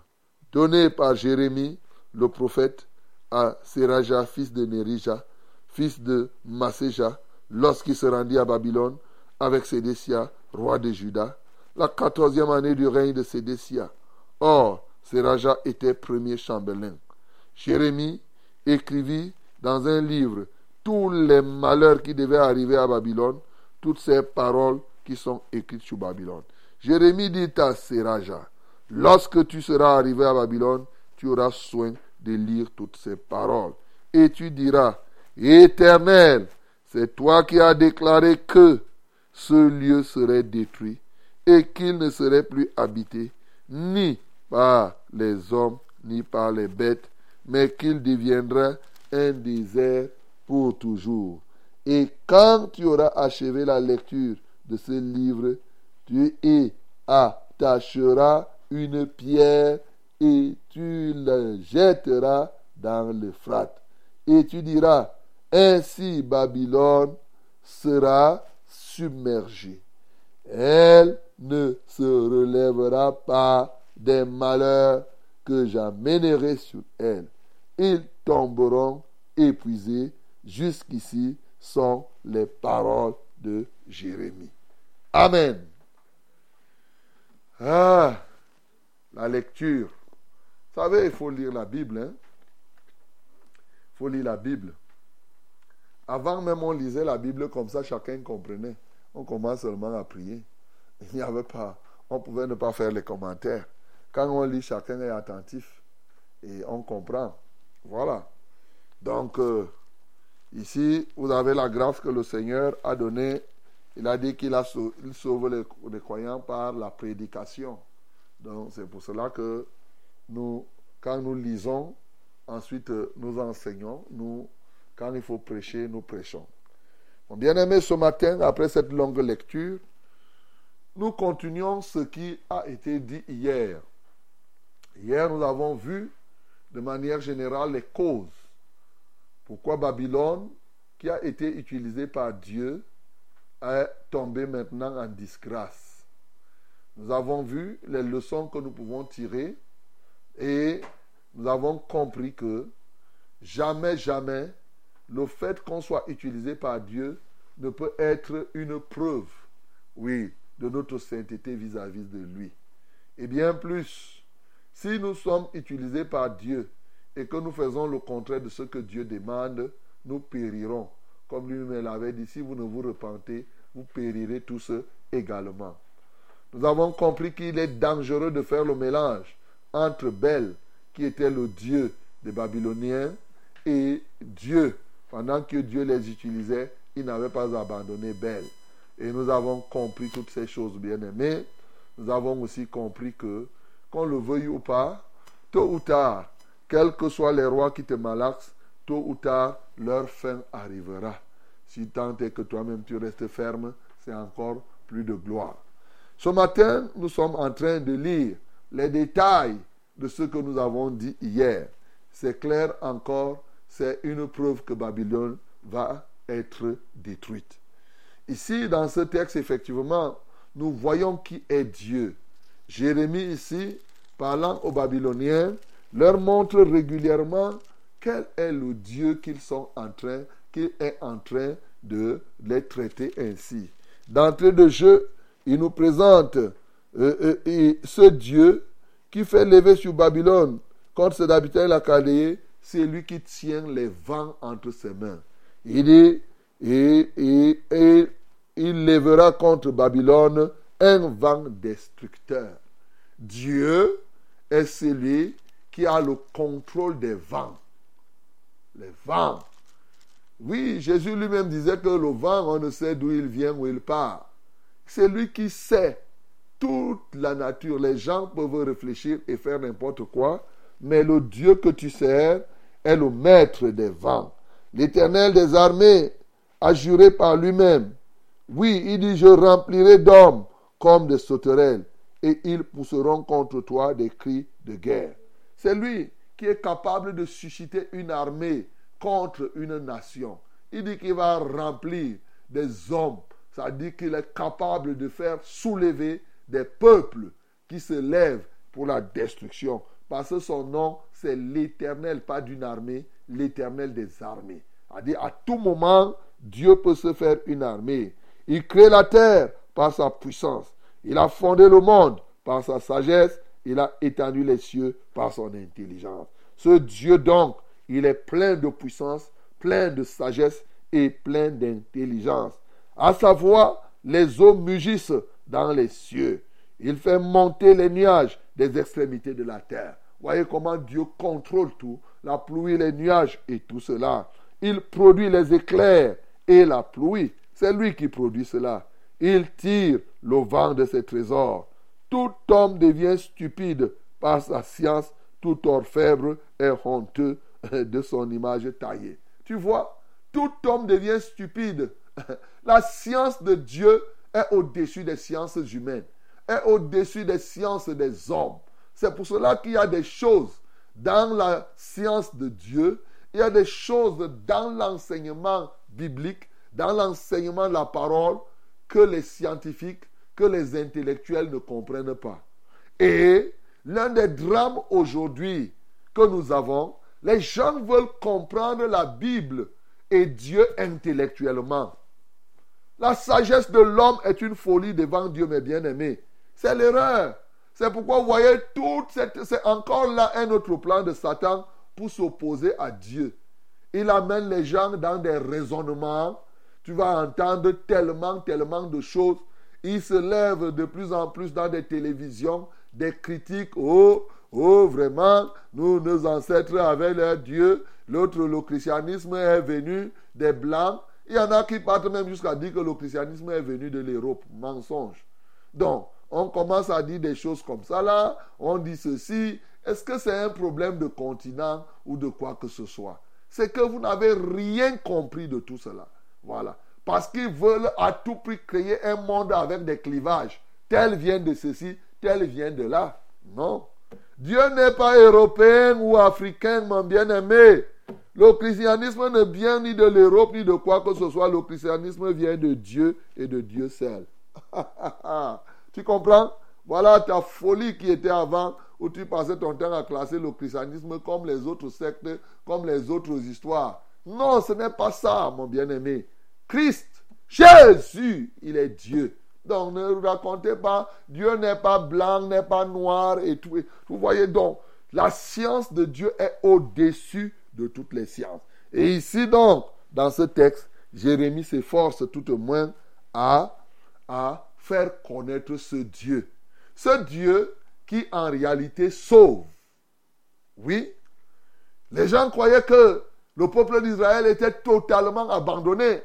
donné par Jérémie, le prophète, à Seraja, fils de Nerija, fils de Maséja, lorsqu'il se rendit à Babylone avec Sédécia, roi de Juda, la quatorzième année du règne de Sédécia. Or, Seraja était premier chambellan. Jérémie écrivit dans un livre tous les malheurs qui devaient arriver à Babylone, toutes ces paroles qui sont écrites sur Babylone. Jérémie dit à Seraja, lorsque tu seras arrivé à Babylone, tu auras soin de lire toutes ces paroles. Et tu diras, Éternel, c'est toi qui as déclaré que ce lieu serait détruit et qu'il ne serait plus habité ni par les hommes ni par les bêtes, mais qu'il deviendra un désert pour toujours. Et quand tu auras achevé la lecture de ce livre, tu y attacheras une pierre et tu la jetteras dans l'Euphrate. Et tu diras, ainsi Babylone sera submergée. Elle ne se relèvera pas des malheurs que j'amènerai sur elle. Ils tomberont épuisés. Jusqu'ici sont les paroles de Jérémie. Amen. Ah, la lecture. Vous savez, il faut lire la Bible. Hein? Il faut lire la Bible. Avant même, on lisait la Bible comme ça, chacun comprenait. On commence seulement à prier. Il n'y on pouvait ne pas faire les commentaires. Quand on lit, chacun est attentif et on comprend. Voilà. Donc, euh, ici, vous avez la grâce que le Seigneur a donnée. Il a dit qu'il sauve les, les, croyants par la prédication. Donc, c'est pour cela que nous, quand nous lisons, ensuite euh, nous enseignons, nous quand il faut prêcher, nous prêchons. Mon bien-aimé, ce matin, après cette longue lecture, nous continuons ce qui a été dit hier. Hier, nous avons vu de manière générale les causes. Pourquoi Babylone, qui a été utilisée par Dieu, est tombée maintenant en disgrâce. Nous avons vu les leçons que nous pouvons tirer et nous avons compris que jamais, jamais le fait qu'on soit utilisé par Dieu ne peut être une preuve, oui, de notre sainteté vis-à-vis de lui. Et bien plus, si nous sommes utilisés par Dieu et que nous faisons le contraire de ce que Dieu demande, nous périrons. Comme lui-même l'avait dit, si vous ne vous repentez, vous périrez tous également. Nous avons compris qu'il est dangereux de faire le mélange entre Bel, qui était le Dieu des Babyloniens, et Dieu, pendant que Dieu les utilisait, il n'avait pas abandonné Bel. Et nous avons compris toutes ces choses, bien aimées. Nous avons aussi compris que, qu'on le veuille ou pas, tôt ou tard, quels que soient les rois qui te malaxent, tôt ou tard, leur fin arrivera. Si tant est que toi-même tu restes ferme, c'est encore plus de gloire. Ce matin, nous sommes en train de lire les détails de ce que nous avons dit hier. C'est clair encore c'est une preuve que Babylone va être détruite. Ici, dans ce texte, effectivement, nous voyons qui est Dieu. Jérémie, ici, parlant aux Babyloniens, leur montre régulièrement quel est le Dieu qu'ils sont en train, qu'il est en train de les traiter ainsi. D'entrée de jeu, il nous présente euh, euh, ce Dieu qui fait lever sur Babylone contre ses habitants la Chaldée c'est lui qui tient les vents entre ses mains. Il dit, et, il lèvera contre Babylone un vent destructeur. Dieu est celui qui a le contrôle des vents. Les vents. Oui, Jésus lui-même disait que le vent, on ne sait d'où il vient, où il part. C'est lui qui sait toute la nature. Les gens peuvent réfléchir et faire n'importe quoi, mais le Dieu que tu sers, est le maître des vents. L'Éternel des armées a juré par lui-même. Oui, il dit, je remplirai d'hommes comme des sauterelles, et ils pousseront contre toi des cris de guerre. C'est lui qui est capable de susciter une armée contre une nation. Il dit qu'il va remplir des hommes. Ça dit qu'il est capable de faire soulever des peuples qui se lèvent pour la destruction. Parce que son nom, c'est l'éternel, pas d'une armée, l'éternel des armées. Dit à tout moment, Dieu peut se faire une armée. Il crée la terre par sa puissance. Il a fondé le monde par sa sagesse. Il a étendu les cieux par son intelligence. Ce Dieu donc, il est plein de puissance, plein de sagesse et plein d'intelligence. À savoir, les eaux mugissent dans les cieux. Il fait monter les nuages des extrémités de la terre. Voyez comment Dieu contrôle tout, la pluie, les nuages et tout cela. Il produit les éclairs et la pluie. C'est lui qui produit cela. Il tire le vent de ses trésors. Tout homme devient stupide par sa science. Tout orfèvre est honteux de son image taillée. Tu vois, tout homme devient stupide. La science de Dieu est au-dessus des sciences humaines, est au-dessus des sciences des hommes. C'est pour cela qu'il y a des choses dans la science de Dieu, il y a des choses dans l'enseignement biblique, dans l'enseignement de la parole, que les scientifiques, que les intellectuels ne comprennent pas. Et l'un des drames aujourd'hui que nous avons, les gens veulent comprendre la Bible et Dieu intellectuellement. La sagesse de l'homme est une folie devant Dieu, mes bien-aimés. C'est l'erreur. C'est pourquoi vous voyez, c'est encore là un autre plan de Satan pour s'opposer à Dieu. Il amène les gens dans des raisonnements. Tu vas entendre tellement, tellement de choses. Il se lève de plus en plus dans des télévisions, des critiques. Oh, oh, vraiment, nous, nos ancêtres avaient leur Dieu. L'autre, le christianisme est venu des Blancs. Il y en a qui partent même jusqu'à dire que le christianisme est venu de l'Europe. Mensonge. Donc, on commence à dire des choses comme ça là, on dit ceci. Est-ce que c'est un problème de continent ou de quoi que ce soit? C'est que vous n'avez rien compris de tout cela. Voilà. Parce qu'ils veulent à tout prix créer un monde avec des clivages. Tel vient de ceci, tel vient de là. Non. Dieu n'est pas européen ou africain, mon bien-aimé. Le christianisme ne vient ni de l'Europe ni de quoi que ce soit. Le christianisme vient de Dieu et de Dieu seul. Tu comprends? Voilà ta folie qui était avant, où tu passais ton temps à classer le christianisme comme les autres sectes, comme les autres histoires. Non, ce n'est pas ça, mon bien-aimé. Christ, Jésus, il est Dieu. Donc ne racontez pas, Dieu n'est pas blanc, n'est pas noir et tout. Vous voyez donc, la science de Dieu est au-dessus de toutes les sciences. Et ici donc, dans ce texte, Jérémie s'efforce tout au moins à, à faire connaître ce Dieu. Ce Dieu qui en réalité sauve. Oui, les gens croyaient que le peuple d'Israël était totalement abandonné.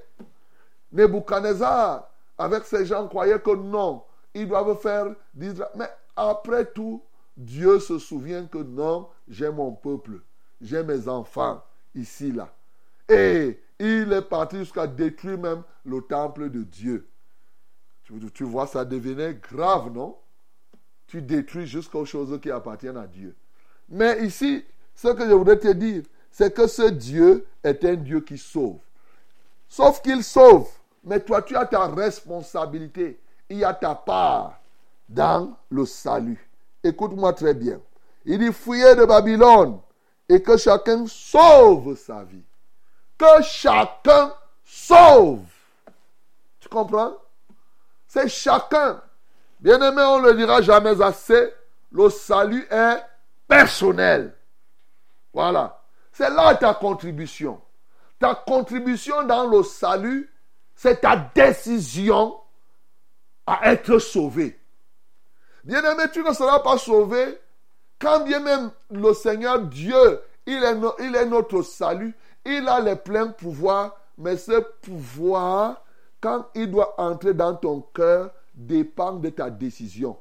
Nebuchadnezzar, avec ces gens, croyait que non, ils doivent faire d'Israël. Mais après tout, Dieu se souvient que non, j'ai mon peuple, j'ai mes enfants ici, là. Et il est parti jusqu'à détruire même le temple de Dieu. Tu, vois, ça devenait grave, non? Tu détruis jusqu'aux choses qui appartiennent à Dieu. Mais ici, ce que je voudrais te dire, c'est que ce Dieu est un Dieu qui sauve. Sauf qu'il sauve, mais toi, tu as ta responsabilité. Il y a ta part dans le salut. Écoute-moi très bien. Il dit fuyez de Babylone et que chacun sauve sa vie. Que chacun sauve. Tu comprends? C'est chacun. Bien-aimé, on ne le dira jamais assez. Le salut est personnel. Voilà. C'est là ta contribution. Ta contribution dans le salut, c'est ta décision à être sauvé. Bien-aimé, tu ne seras pas sauvé quand bien même le Seigneur Dieu, il est, notre salut, il a les pleins pouvoirs, mais ce pouvoir quand il doit entrer dans ton cœur, dépend de ta décision.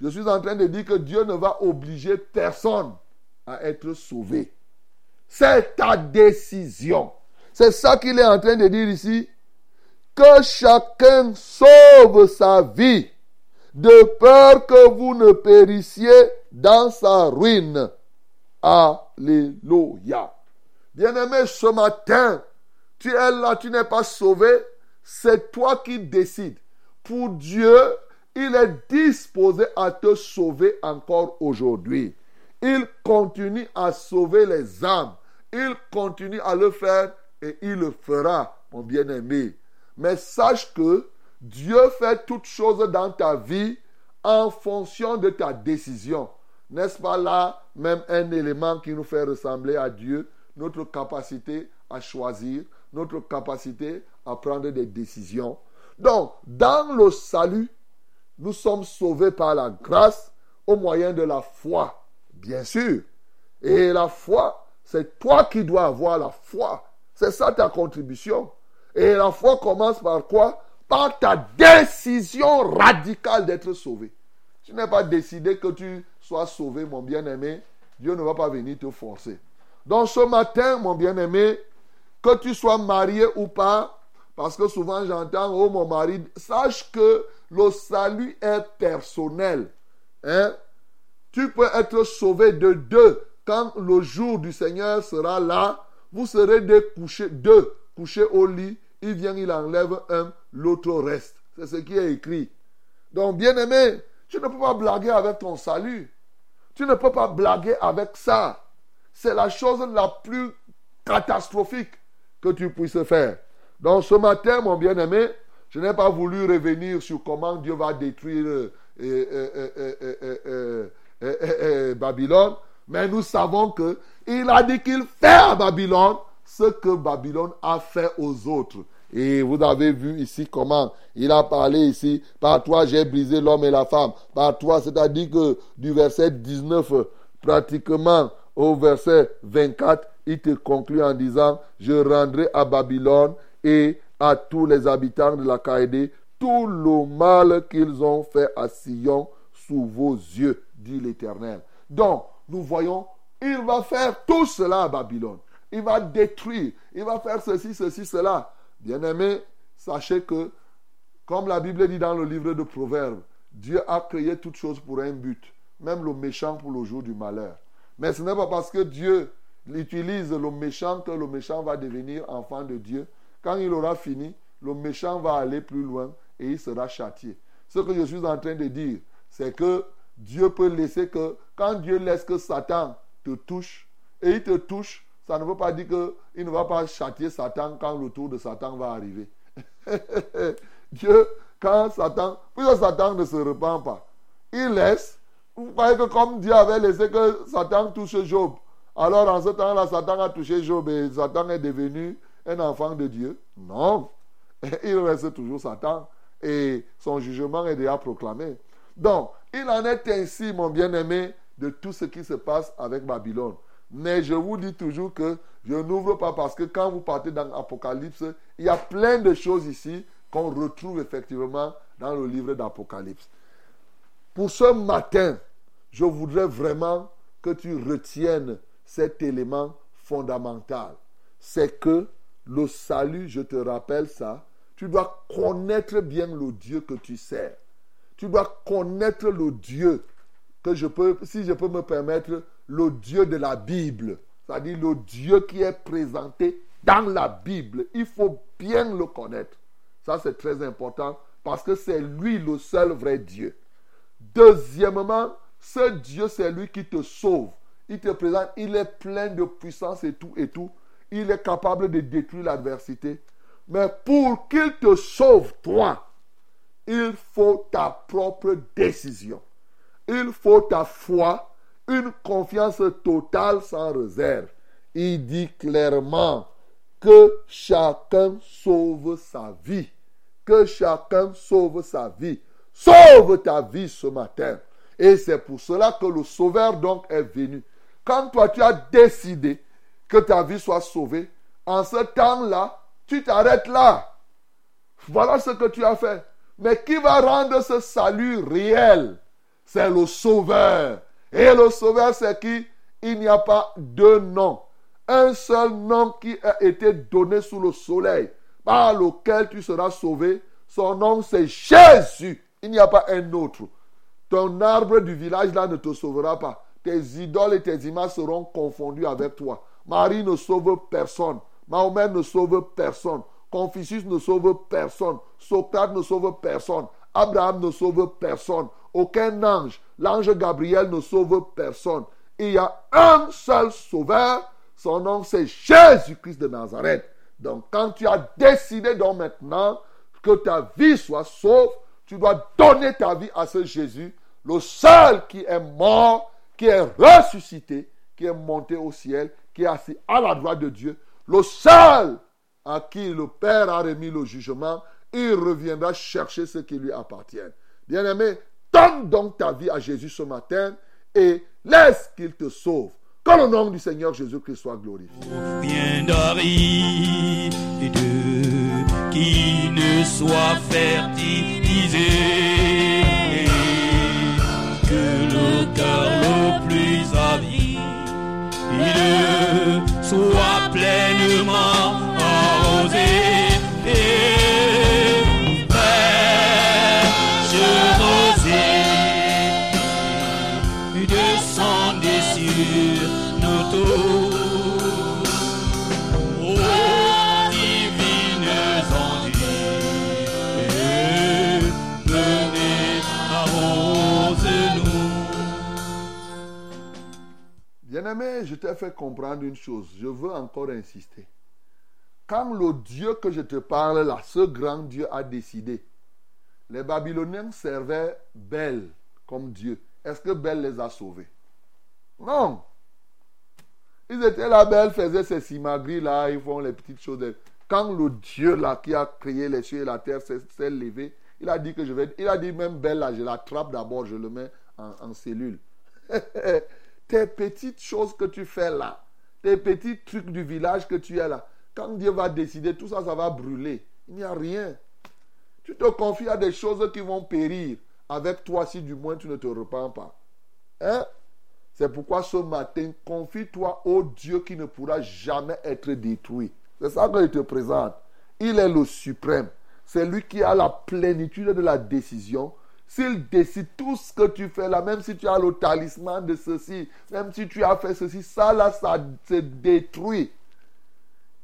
Je suis en train de dire que Dieu ne va obliger personne à être sauvé. C'est ta décision. C'est ça qu'il est en train de dire ici. Que chacun sauve sa vie, de peur que vous ne périssiez dans sa ruine. Alléluia. Bien-aimé, ce matin, tu es là, tu n'es pas sauvé, c'est toi qui décides. Pour Dieu, il est disposé à te sauver encore aujourd'hui. Il continue à sauver les âmes. Il continue à le faire et il le fera, mon bien-aimé. Mais sache que Dieu fait toutes choses dans ta vie en fonction de ta décision. N'est-ce pas là même un élément qui nous fait ressembler à Dieu, notre capacité à choisir, notre capacité à prendre des décisions. Donc, dans le salut, nous sommes sauvés par la grâce au moyen de la foi, bien sûr. Et la foi, c'est toi qui dois avoir la foi. C'est ça ta contribution. Et la foi commence par quoi? Par ta décision radicale d'être sauvé. Tu n'es pas décidé que tu sois sauvé, mon bien-aimé. Dieu ne va pas venir te forcer. Donc ce matin, mon bien-aimé, que tu sois marié ou pas, parce que souvent j'entends, oh mon mari, sache que le salut est personnel. Hein? Tu peux être sauvé de deux. Quand le jour du Seigneur sera là, vous serez deux couchés, deux couchés au lit. Il vient, il enlève un, l'autre reste. C'est ce qui est écrit. Donc, bien aimé, tu ne peux pas blaguer avec ton salut. Tu ne peux pas blaguer avec ça. C'est la chose la plus catastrophique que tu puisses faire. Donc ce matin, mon bien-aimé, je n'ai pas voulu revenir sur comment Dieu va détruire Babylone, mais nous savons que il a dit qu'il fait à Babylone ce que Babylone a fait aux autres. Et vous avez vu ici comment il a parlé ici. Par toi, j'ai brisé l'homme et la femme. Par toi, c'est-à-dire que du verset 19, pratiquement au verset 24, il te conclut en disant, je rendrai à Babylone et à tous les habitants de la Caïdée tout le mal qu'ils ont fait à Sion sous vos yeux, dit l'Éternel. Donc, nous voyons, il va faire tout cela à Babylone. Il va détruire, il va faire ceci, ceci, cela. Bien-aimés, sachez que, comme la Bible dit dans le livre de Proverbes, Dieu a créé toutes choses pour un but, même le méchant pour le jour du malheur. Mais ce n'est pas parce que Dieu utilise le méchant que le méchant va devenir enfant de Dieu. Quand il aura fini, le méchant va aller plus loin et il sera châtié. Ce que je suis en train de dire, c'est que Dieu peut laisser que, quand Dieu laisse que Satan te touche, et il te touche, ça ne veut pas dire qu'il ne va pas châtier Satan quand le tour de Satan va arriver. Dieu, quand Satan, puisque Satan ne se repent pas, il laisse. Vous croyez que comme Dieu avait laissé que Satan touche Job, alors en ce temps-là, Satan a touché Job et Satan est devenu un enfant de Dieu Non. Il reste toujours Satan et son jugement est déjà proclamé. Donc, il en est ainsi, mon bien-aimé, de tout ce qui se passe avec Babylone. Mais je vous dis toujours que je n'ouvre pas parce que quand vous partez dans l'Apocalypse, il y a plein de choses ici qu'on retrouve effectivement dans le livre d'Apocalypse. Pour ce matin, je voudrais vraiment que tu retiennes cet élément fondamental. C'est que le salut, je te rappelle ça, tu dois connaître bien le Dieu que tu sers. Tu dois connaître le Dieu que je peux, si je peux me permettre, le Dieu de la Bible, c'est-à-dire le Dieu qui est présenté dans la Bible. Il faut bien le connaître. Ça, c'est très important parce que c'est lui le seul vrai Dieu. Deuxièmement, ce Dieu, c'est lui qui te sauve. Il te présente, il est plein de puissance et tout et tout. Il est capable de détruire l'adversité. Mais pour qu'il te sauve, toi, il faut ta propre décision. Il faut ta foi une confiance totale sans réserve. Il dit clairement que chacun sauve sa vie. Que chacun sauve sa vie. Sauve ta vie ce matin. Et c'est pour cela que le Sauveur donc est venu. Quand toi tu as décidé que ta vie soit sauvée, en ce temps-là, tu t'arrêtes là. Voilà ce que tu as fait. Mais qui va rendre ce salut réel? C'est le Sauveur. Et le sauveur, c'est qui? Il n'y a pas deux noms. Un seul nom qui a été donné sous le soleil, par lequel tu seras sauvé. Son nom, c'est Jésus. Il n'y a pas un autre. Ton arbre du village là ne te sauvera pas. Tes idoles et tes images seront confondues avec toi. Marie ne sauve personne. Mahomet ne sauve personne. Confucius ne sauve personne. Socrate ne sauve personne. Abraham ne sauve personne. Aucun ange. L'ange Gabriel ne sauve personne. Il y a un seul sauveur. Son nom, c'est Jésus-Christ de Nazareth. Donc, quand tu as décidé donc maintenant que ta vie soit sauve, tu dois donner ta vie à ce Jésus, le seul qui est mort, qui est ressuscité, qui est monté au ciel, qui est assis à la droite de Dieu, le seul à qui le Père a remis le jugement, il reviendra chercher ce qui lui appartient. Bien-aimé, donne donc ta vie à Jésus ce matin et laisse qu'il te sauve. Que le nom du Seigneur Jésus-Christ soit glorifié. Soit pleinement Bien-aimé, je t'ai fait comprendre une chose. Je veux encore insister. Quand le Dieu que je te parle là, ce grand Dieu a décidé, les Babyloniens servaient Bel comme Dieu. Est-ce que Bel les a sauvés? Non. Ils étaient là, Bel faisait ces simagris là, ils font les petites choses. Quand le Dieu là qui a créé les cieux et la terre s'est levé, il a dit que je vais. Il a dit même Bel là, je l'attrape d'abord, je le mets en cellule. tes petites choses que tu fais là, tes petits trucs du village que tu as là, quand Dieu va décider, tout ça, ça va brûler. Il n'y a rien. Tu te confies à des choses qui vont périr avec toi si du moins tu ne te repens pas. Hein? C'est pourquoi ce matin, confie-toi au Dieu qui ne pourra jamais être détruit. C'est ça qu'il te présente. Il est le suprême. C'est lui qui a la plénitude de la décision. S'il décide tout ce que tu fais là, même si tu as le talisman de ceci, même si tu as fait ceci, ça là, ça se détruit.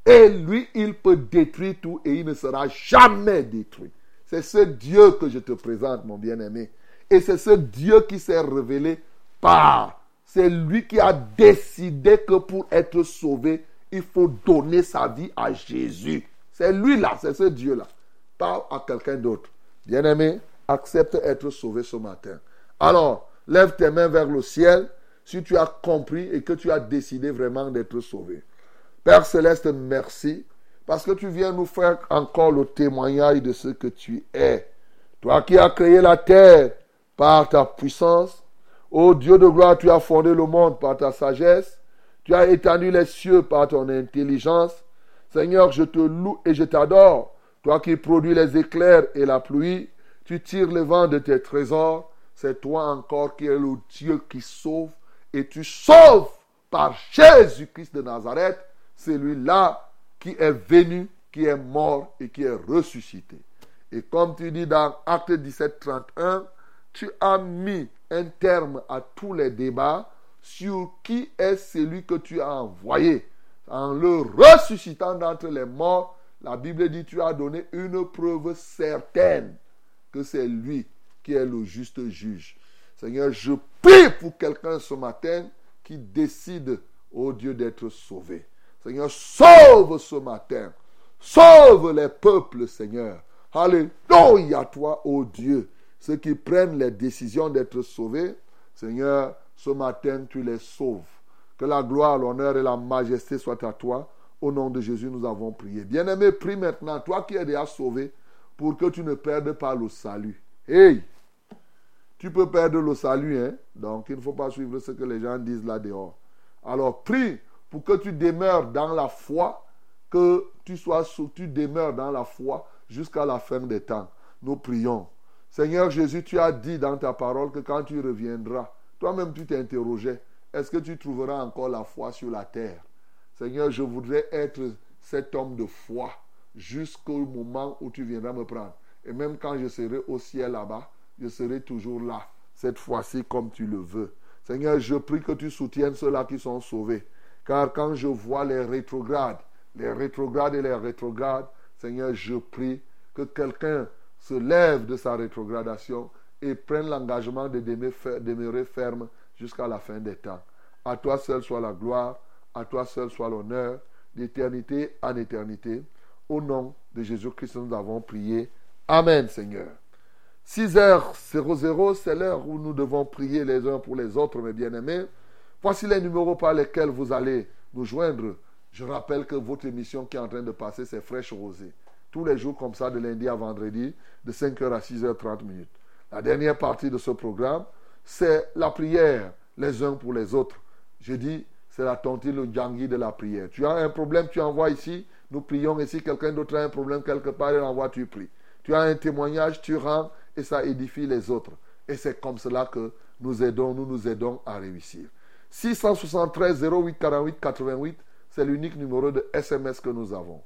Et lui, il peut détruire tout et il ne sera jamais détruit. C'est ce Dieu que je te présente, mon bien-aimé. Et c'est ce Dieu qui s'est révélé par. C'est lui qui a décidé que pour être sauvé, il faut donner sa vie à Jésus. C'est lui là, c'est ce Dieu là. Pas à quelqu'un d'autre. Bien-aimé, accepte être sauvé ce matin. Alors, lève tes mains vers le ciel si tu as compris et que tu as décidé vraiment d'être sauvé. Père céleste, merci parce que tu viens nous faire encore le témoignage de ce que tu es. Toi qui as créé la terre par ta puissance, ô Dieu de gloire, tu as fondé le monde par ta sagesse, tu as étendu les cieux par ton intelligence. Seigneur, je te loue et je t'adore. Toi qui produis les éclairs et la pluie, tu tires le vent de tes trésors. C'est toi encore qui es le Dieu qui sauve. Et tu sauves par Jésus-Christ de Nazareth, celui-là qui est venu, qui est mort et qui est ressuscité. Et comme tu dis dans Acte 17, 31, tu as mis un terme à tous les débats sur qui est celui que tu as envoyé. En le ressuscitant d'entre les morts, la Bible dit tu as donné une preuve certaine que c'est lui qui est le juste juge. Seigneur, je prie pour quelqu'un ce matin qui décide, oh Dieu, d'être sauvé. Seigneur, sauve ce matin. Sauve les peuples, Seigneur. Alléluia, toi, oh Dieu. Ceux qui prennent les décisions d'être sauvés, Seigneur, ce matin, tu les sauves. Que la gloire, l'honneur et la majesté soient à toi. Au nom de Jésus, nous avons prié. Bien-aimé, prie maintenant, toi qui es déjà sauvé, pour que tu ne perdes pas le salut. Hey! Tu peux perdre le salut, hein? Donc, il ne faut pas suivre ce que les gens disent là dehors. Alors, prie pour que tu demeures dans la foi, que tu sois, tu demeures dans la foi jusqu'à la fin des temps. Nous prions. Seigneur Jésus, tu as dit dans ta parole que quand tu reviendras, toi-même tu t'interrogeais, est-ce que tu trouveras encore la foi sur la terre? Seigneur, je voudrais être cet homme de foi jusqu'au moment où tu viendras me prendre. Et même quand je serai au ciel là-bas, je serai toujours là, cette fois-ci comme tu le veux. Seigneur, je prie que tu soutiennes ceux-là qui sont sauvés. Car quand je vois les rétrogrades, les rétrogrades et les rétrogrades, Seigneur, je prie que quelqu'un se lève de sa rétrogradation et prenne l'engagement de demeurer ferme jusqu'à la fin des temps. À toi seul soit la gloire, à toi seul soit l'honneur, d'éternité en éternité. Au nom de Jésus-Christ, nous avons prié. Amen, Seigneur. 6h00, c'est l'heure où nous devons prier les uns pour les autres, mes bien-aimés. Voici les numéros par lesquels vous allez nous joindre. Je rappelle que votre émission qui est en train de passer, c'est Fraîche Rosée. Tous les jours comme ça, de lundi à vendredi, de 5h à 6h30 minutes. La dernière partie de ce programme, c'est la prière les uns pour les autres. Je dis, c'est la tontine, le djangui de la prière. Tu as un problème, tu envoies ici, nous prions. Et si quelqu'un d'autre a un problème quelque part, il envoie, tu pries. Tu as un témoignage, tu rends et ça édifie les autres. Et c'est comme cela que nous aidons, nous nous aidons à réussir. 673 08 48 88, c'est l'unique numéro de SMS que nous avons.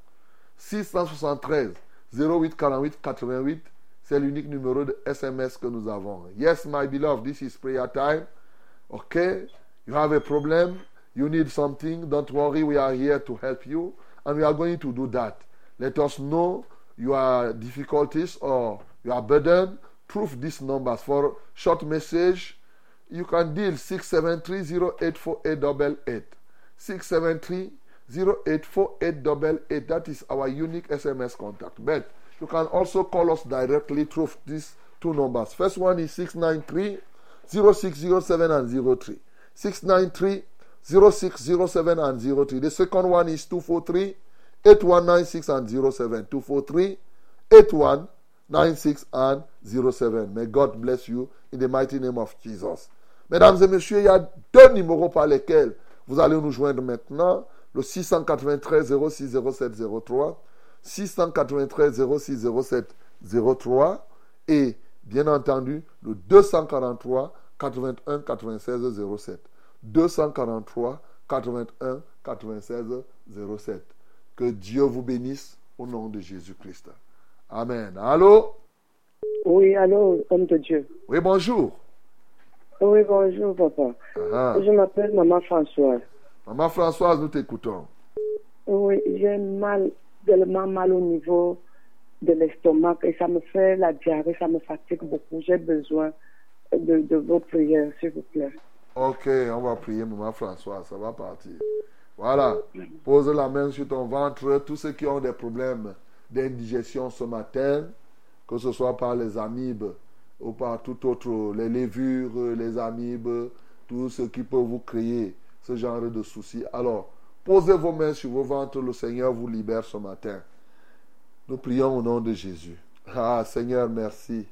673 08 48 88, c'est l'unique numéro de SMS que nous avons. Yes, my beloved, this is prayer time. Okay, you have a problem, you need something, don't worry, we are here to help you, and we are going to do that. Let us know your difficulties or your burden. Proof these numbers. For short message, you can deal 673-084888. 673-084888. That is our unique SMS contact. But you can also call us directly through these two numbers. First one is 693 0607 and 03. 693 0607 and 03. The second one is 243 8196 and 07. 243 8196 and 07. May God bless you in the mighty name of Jesus. Mesdames et messieurs, il y a deux numéros par lesquels vous allez nous joindre maintenant. Le 693 06 07 03. 693 06 07 03. Et bien entendu, le 243 81 96 07. 243 81 96 07. Que Dieu vous bénisse au nom de Jésus-Christ. Amen. Allô? Oui, allô, homme de Dieu. Oui, bonjour. Oui, bonjour, papa. Ah. Je m'appelle Maman Françoise. Maman Françoise, nous t'écoutons. Oui, j'ai mal, tellement mal au niveau de l'estomac et ça me fait la diarrhée, ça me fatigue beaucoup. J'ai besoin de, de vos prières, s'il vous plaît. Ok, on va prier, Maman Françoise, ça va partir. Voilà, pose la main sur ton ventre. Tous ceux qui ont des problèmes d'indigestion ce matin, que ce soit par les amibes ou par tout autre, les levures, les amibes, tout ce qui peut vous créer ce genre de soucis. Alors, posez vos mains sur vos ventres, le Seigneur vous libère ce matin. Nous prions au nom de Jésus. Ah, Seigneur, merci.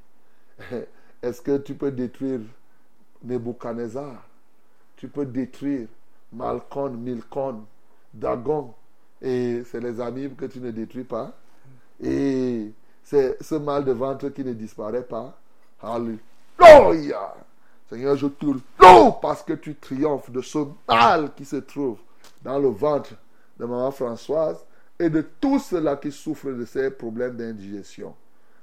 Est-ce que tu peux détruire Nebuchadnezzar? Tu peux détruire Malcon, Milcon, Dagon. Et c'est les amibes que tu ne détruis pas. Et c'est ce mal de ventre qui ne disparaît pas. Alléluia. Seigneur, je te loue parce que tu triomphes de ce mal qui se trouve dans le ventre de maman Françoise et de tous ceux-là qui souffrent de ces problèmes d'indigestion.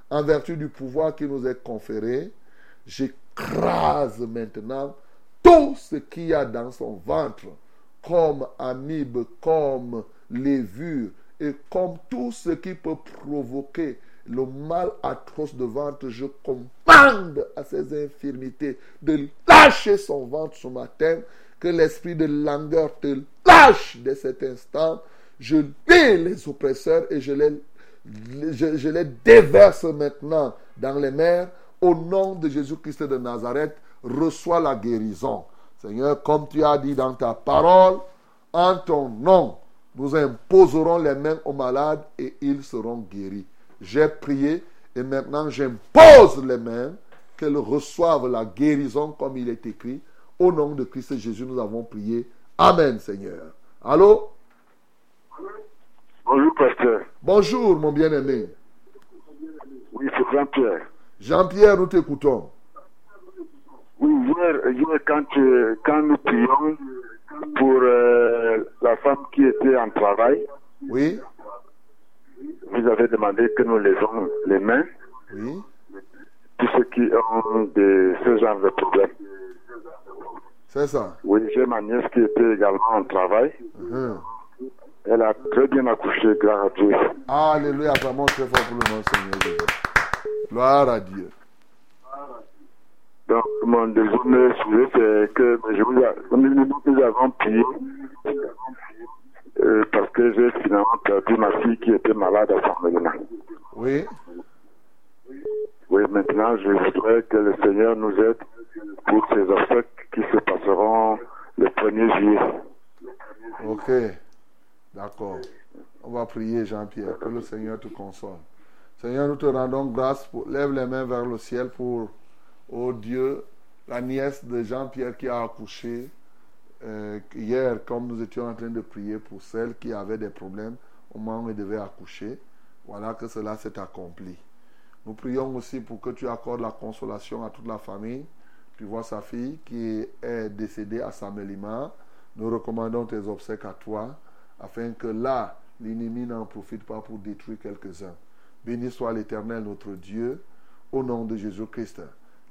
En vertu du pouvoir qui nous est conféré, j'écrase maintenant tout ce qu'il y a dans son ventre, comme amibe, comme levure, et comme tout ce qui peut provoquer le mal atroce de ventre, je commande à ces infirmités de lâcher son ventre ce matin, que l'esprit de langueur te lâche dès cet instant. Je lis les oppresseurs et je les, je, je les déverse maintenant dans les mers. Au nom de Jésus-Christ de Nazareth, reçois la guérison. Seigneur, comme tu as dit dans ta parole, en ton nom, nous imposerons les mains aux malades et ils seront guéris. J'ai prié et maintenant j'impose les mains qu'elles reçoivent la guérison comme il est écrit. Au nom de Christ Jésus, nous avons prié. Amen, Seigneur. Allô? Bonjour, pasteur. Bonjour, mon bien-aimé. Oui, c'est Jean-Pierre. Jean-Pierre, nous t'écoutons. Oui, hier, hier quand, euh, quand nous prions pour euh, la femme qui était en travail, Oui, vous avez demandé que nous lèvons les mains, oui, tous ceux qui ont de ce genre de problème. c'est ça. Oui, j'ai ma nièce qui était également en travail. Mhm. Elle a très bien accouché, gloire à Dieu. Alléluia, vraiment très fort pour le nom Seigneur Jésus. Gloire à Dieu. Donc, mon deuxième sujet, c'est que je vous nous, avons prié euh, parce que j'ai finalement perdu ma fille qui était malade à Saint-Mélina. Oui. Oui, maintenant, je voudrais que le Seigneur nous aide pour ces obstacles qui se passeront le 1er juillet. Ok. D'accord. On va prier, Jean-Pierre, que le Seigneur te console. Seigneur, nous te rendons grâce. Pour... Lève les mains vers le ciel pour, oh Dieu, la nièce de Jean-Pierre qui a accouché euh, hier, comme nous étions en train de prier pour celle qui avait des problèmes au moment où elle devait accoucher. Voilà que cela s'est accompli. Nous prions aussi pour que tu accordes la consolation à toute la famille. Tu vois sa fille qui est décédée à Samelima. Nous recommandons tes obsèques à toi afin que là, l'ennemi n'en profite pas pour détruire quelques-uns. Béni soit l'Éternel notre Dieu, au nom de Jésus-Christ.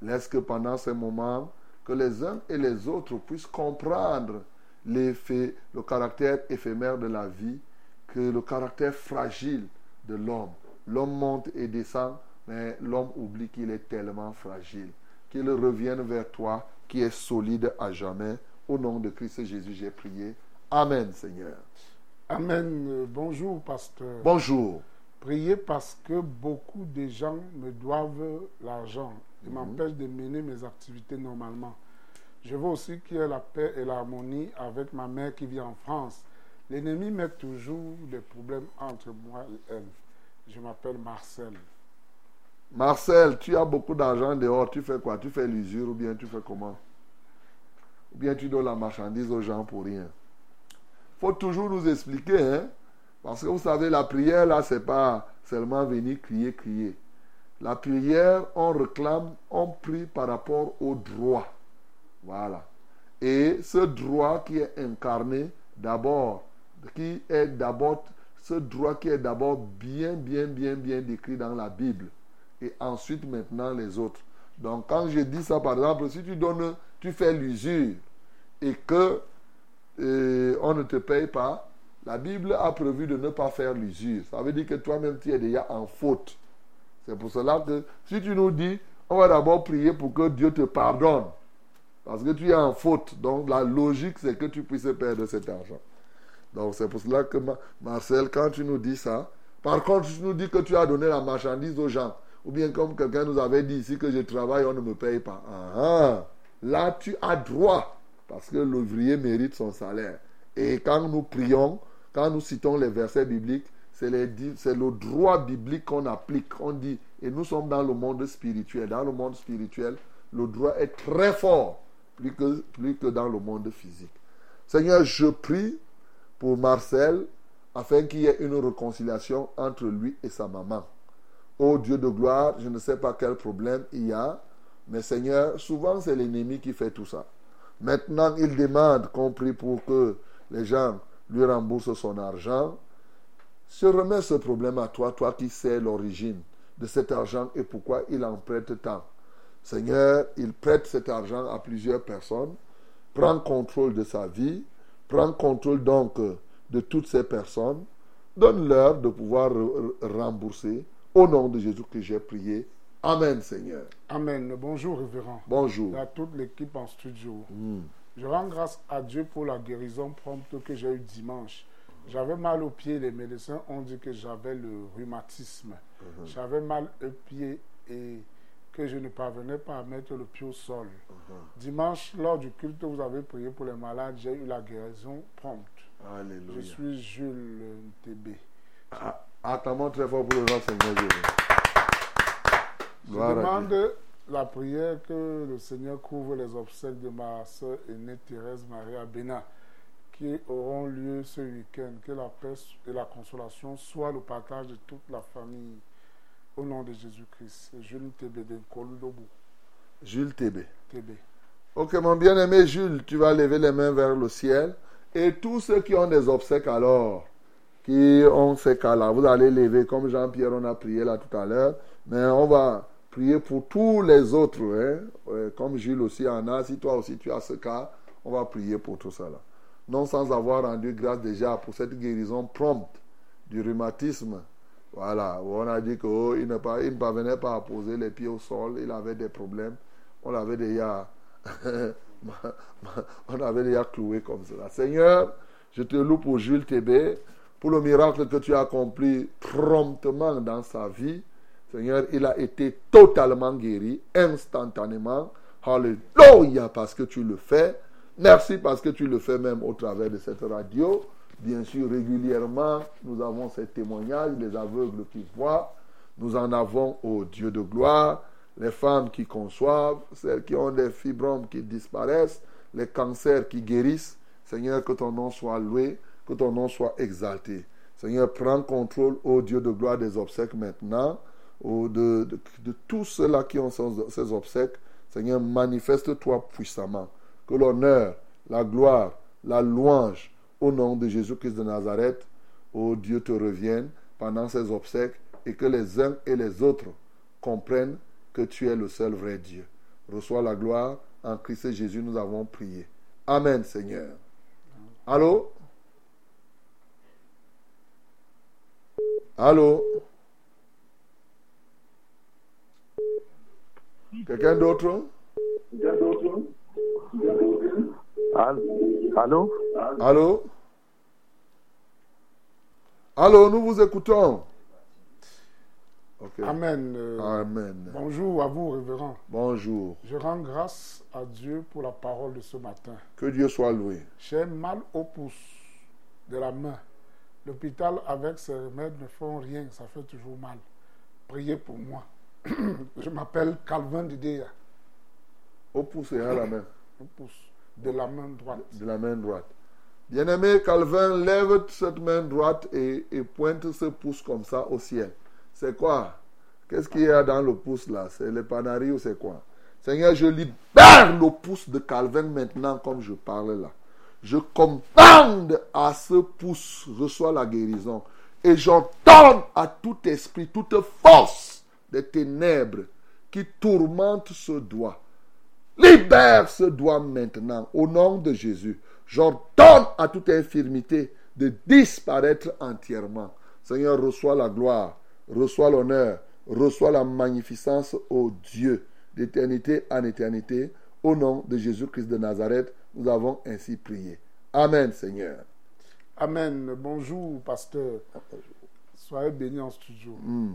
Laisse que pendant ces moments, que les uns et les autres puissent comprendre l'effet, le caractère éphémère de la vie, que le caractère fragile de l'homme. L'homme monte et descend, mais l'homme oublie qu'il est tellement fragile. Qu'il revienne vers toi, qui est solide à jamais. Au nom de Christ Jésus, j'ai prié. Amen, Seigneur. Amen. Bonjour, pasteur. Bonjour. Priez parce que beaucoup de gens me doivent l'argent et mhm. m'empêchent de mener mes activités normalement. Je veux aussi qu'il y ait la paix et l'harmonie avec ma mère qui vit en France. L'ennemi met toujours des problèmes entre moi et elle. Je m'appelle Marcel. Marcel, tu as beaucoup d'argent dehors. Tu fais quoi? Tu fais l'usure ou bien tu fais comment? Ou bien tu donnes la marchandise aux gens pour rien? Faut toujours nous expliquer, hein? Parce que vous savez, la prière, là, c'est pas seulement venir crier, crier. La prière, on réclame, on prie par rapport au droit. Voilà. Et ce droit qui est incarné d'abord, qui est d'abord, ce droit qui est d'abord bien, bien, bien, bien décrit dans la Bible. Et ensuite, maintenant, les autres. Donc, quand je dis ça, par exemple, si tu donnes, tu fais l'usure et que on ne te paye pas, la Bible a prévu de ne pas faire l'usure. Ça veut dire que toi-même, tu es déjà en faute. C'est pour cela que si tu nous dis, on va d'abord prier pour que Dieu te pardonne. Parce que tu es en faute. Donc la logique, c'est que tu puisses perdre cet argent. Donc c'est pour cela que Marcel, quand tu nous dis ça, par contre, tu nous dis que tu as donné la marchandise aux gens, ou bien comme quelqu'un nous avait dit ici que je travaille, on ne me paye pas. Ah, ah. là, tu as droit parce que l'ouvrier mérite son salaire. Et quand nous prions, quand nous citons les versets bibliques, c'est le droit biblique qu'on applique. On dit, et nous sommes dans le monde spirituel. Dans le monde spirituel, le droit est très fort, plus que, plus que dans le monde physique. Seigneur, je prie pour Marcel afin qu'il y ait une réconciliation entre lui et sa maman. Ô Dieu de gloire, je ne sais pas quel problème il y a, mais Seigneur, souvent c'est l'ennemi qui fait tout ça. Maintenant, il demande qu'on prie pour que les gens lui remboursent son argent. Je remets ce problème à toi, toi qui sais l'origine de cet argent et pourquoi il en prête tant. Seigneur, il prête cet argent à plusieurs personnes. Prends contrôle de sa vie. Prends contrôle donc de toutes ces personnes. Donne-leur de pouvoir rembourser. Au nom de Jésus que j'ai prié. Amen, Seigneur. Amen. Bonjour, révérend. Bonjour. Et à toute l'équipe en studio. Hmm. Je rends grâce à Dieu pour la guérison prompte que j'ai eue dimanche. J'avais mal aux pieds. Les médecins ont dit que j'avais le rhumatisme. Uh-huh. J'avais mal aux pieds et que je ne parvenais pas à mettre le pied au sol. Uh-huh. Dimanche, lors du culte, vous avez prié pour les malades. J'ai eu la guérison prompte. Alléluia. Je suis Jules TB. Ah, attends très fort pour le Seigneur je demande la prière que le Seigneur couvre les obsèques de ma soeur aînée Thérèse Maria Bénin qui auront lieu ce week-end. Que la paix et la consolation soient le partage de toute la famille. Au nom de Jésus-Christ. Jules TB de Koludobu. Jules TB. TB. Ok, mon bien-aimé Jules, tu vas lever les mains vers le ciel. Et tous ceux qui ont des obsèques alors, qui ont ces cas-là, vous allez lever comme Jean-Pierre, on a prié là tout à l'heure. Mais on va prier pour tous les autres. Hein. Comme Jules aussi en a, si toi aussi tu as ce cas, on va prier pour tout ça. Non sans avoir rendu grâce déjà pour cette guérison prompte du rhumatisme. Voilà, on a dit qu'il oh, ne, ne parvenait pas à poser les pieds au sol, il avait des problèmes. On l'avait déjà, on avait déjà cloué comme cela. Seigneur, je te loue pour Jules Tébé, pour le miracle que tu as accompli promptement dans sa vie. Seigneur, il a été totalement guéri, instantanément. Alléluia, parce que tu le fais. Merci parce que tu le fais même au travers de cette radio. Bien sûr, régulièrement, nous avons ces témoignages, les aveugles qui voient. Nous en avons au Dieu de gloire, les femmes qui conçoivent, celles qui ont des fibromes qui disparaissent, les cancers qui guérissent. Seigneur, que ton nom soit loué, que ton nom soit exalté. Seigneur, prends contrôle, au Dieu de gloire, des obsèques maintenant, de, de, de tous ceux-là qui ont ces obsèques. Seigneur, manifeste-toi puissamment. Que l'honneur, la gloire, la louange au nom de Jésus-Christ de Nazareth, ô Dieu te revienne pendant ces obsèques et que les uns et les autres comprennent que tu es le seul vrai Dieu. Reçois la gloire. En Christ Jésus, nous avons prié. Amen, Seigneur. Allô? Allô? Quelqu'un d'autre? Allô? Allô? Allô, nous vous écoutons. Amen. Euh, Amen. Bonjour à vous, révérend. Bonjour. Je rends grâce à Dieu pour la parole de ce matin. Que Dieu soit loué. J'ai mal au pouce de la main. L'hôpital avec ses remèdes ne font rien, ça fait toujours mal. Priez pour moi. Je m'appelle Calvin Didea. Au pouce et à la main. Au pouce. De la main droite. De la main droite. Bien-aimé Calvin, lève cette main droite et, pointe ce pouce comme ça au ciel. C'est quoi? Qu'est-ce qu'il y a dans le pouce là? C'est le panari ou c'est quoi? Seigneur, je libère le pouce de Calvin maintenant comme je parle là. Je commande à ce pouce, reçois la guérison. Et j'ordonne à tout esprit, toute force des ténèbres qui tourmente ce doigt. Libère ce doigt maintenant au nom de Jésus. J'ordonne à toute infirmité de disparaître entièrement. Seigneur, reçois la gloire, reçois l'honneur, reçois la magnificence, au Dieu, d'éternité en éternité. Au nom de Jésus-Christ de Nazareth, nous avons ainsi prié. Amen, Seigneur. Amen. Bonjour, pasteur. Soyez bénis en studio. Hmm.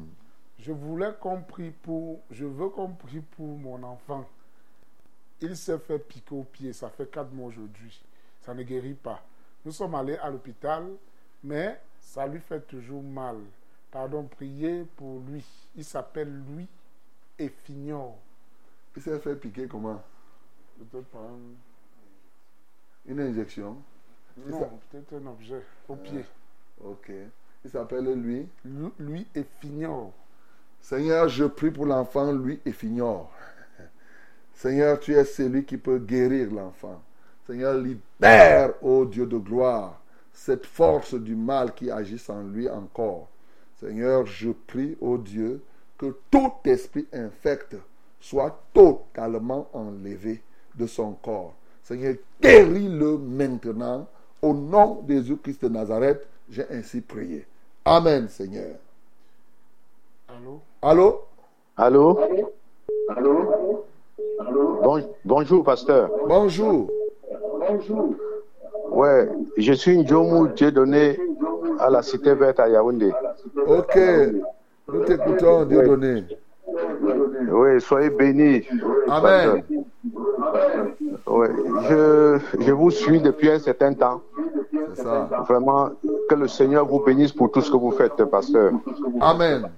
Je voulais qu'on prie pour, je veux qu'on prie pour mon enfant. Il s'est fait piquer au pied. Ça fait quatre mois aujourd'hui. Ça ne guérit pas. Nous sommes allés à l'hôpital, mais ça lui fait toujours mal. Pardon, priez pour lui. Il s'appelle Louis Effignor. Il s'est fait piquer comment? Peut-être par un... Une injection Non, peut-être un objet au pied. Ok. Il s'appelle lui Louis Effignor. Seigneur, je prie pour l'enfant Louis Effignor. Seigneur, tu es celui qui peut guérir l'enfant. Seigneur, libère, ô Dieu de gloire, cette force du mal qui agit en lui encore. Seigneur, je prie, ô Dieu, que tout esprit infect soit totalement enlevé de son corps. Seigneur, guéris-le maintenant. Au nom de Jésus-Christ de Nazareth, j'ai ainsi prié. Amen, Seigneur. Allô? Allô? Allô? Allô? Bonjour, pasteur. Bonjour. Bonjour. Ouais, je suis Ndjomou Dieu donné à la cité verte à Yaoundé. Ok, nous t'écoutons, Dieu donné. Oui, soyez bénis. Amen. Oui, je, je vous suis depuis un certain temps. C'est ça. Vraiment, que le Seigneur vous bénisse pour tout ce que vous faites, pasteur. Amen.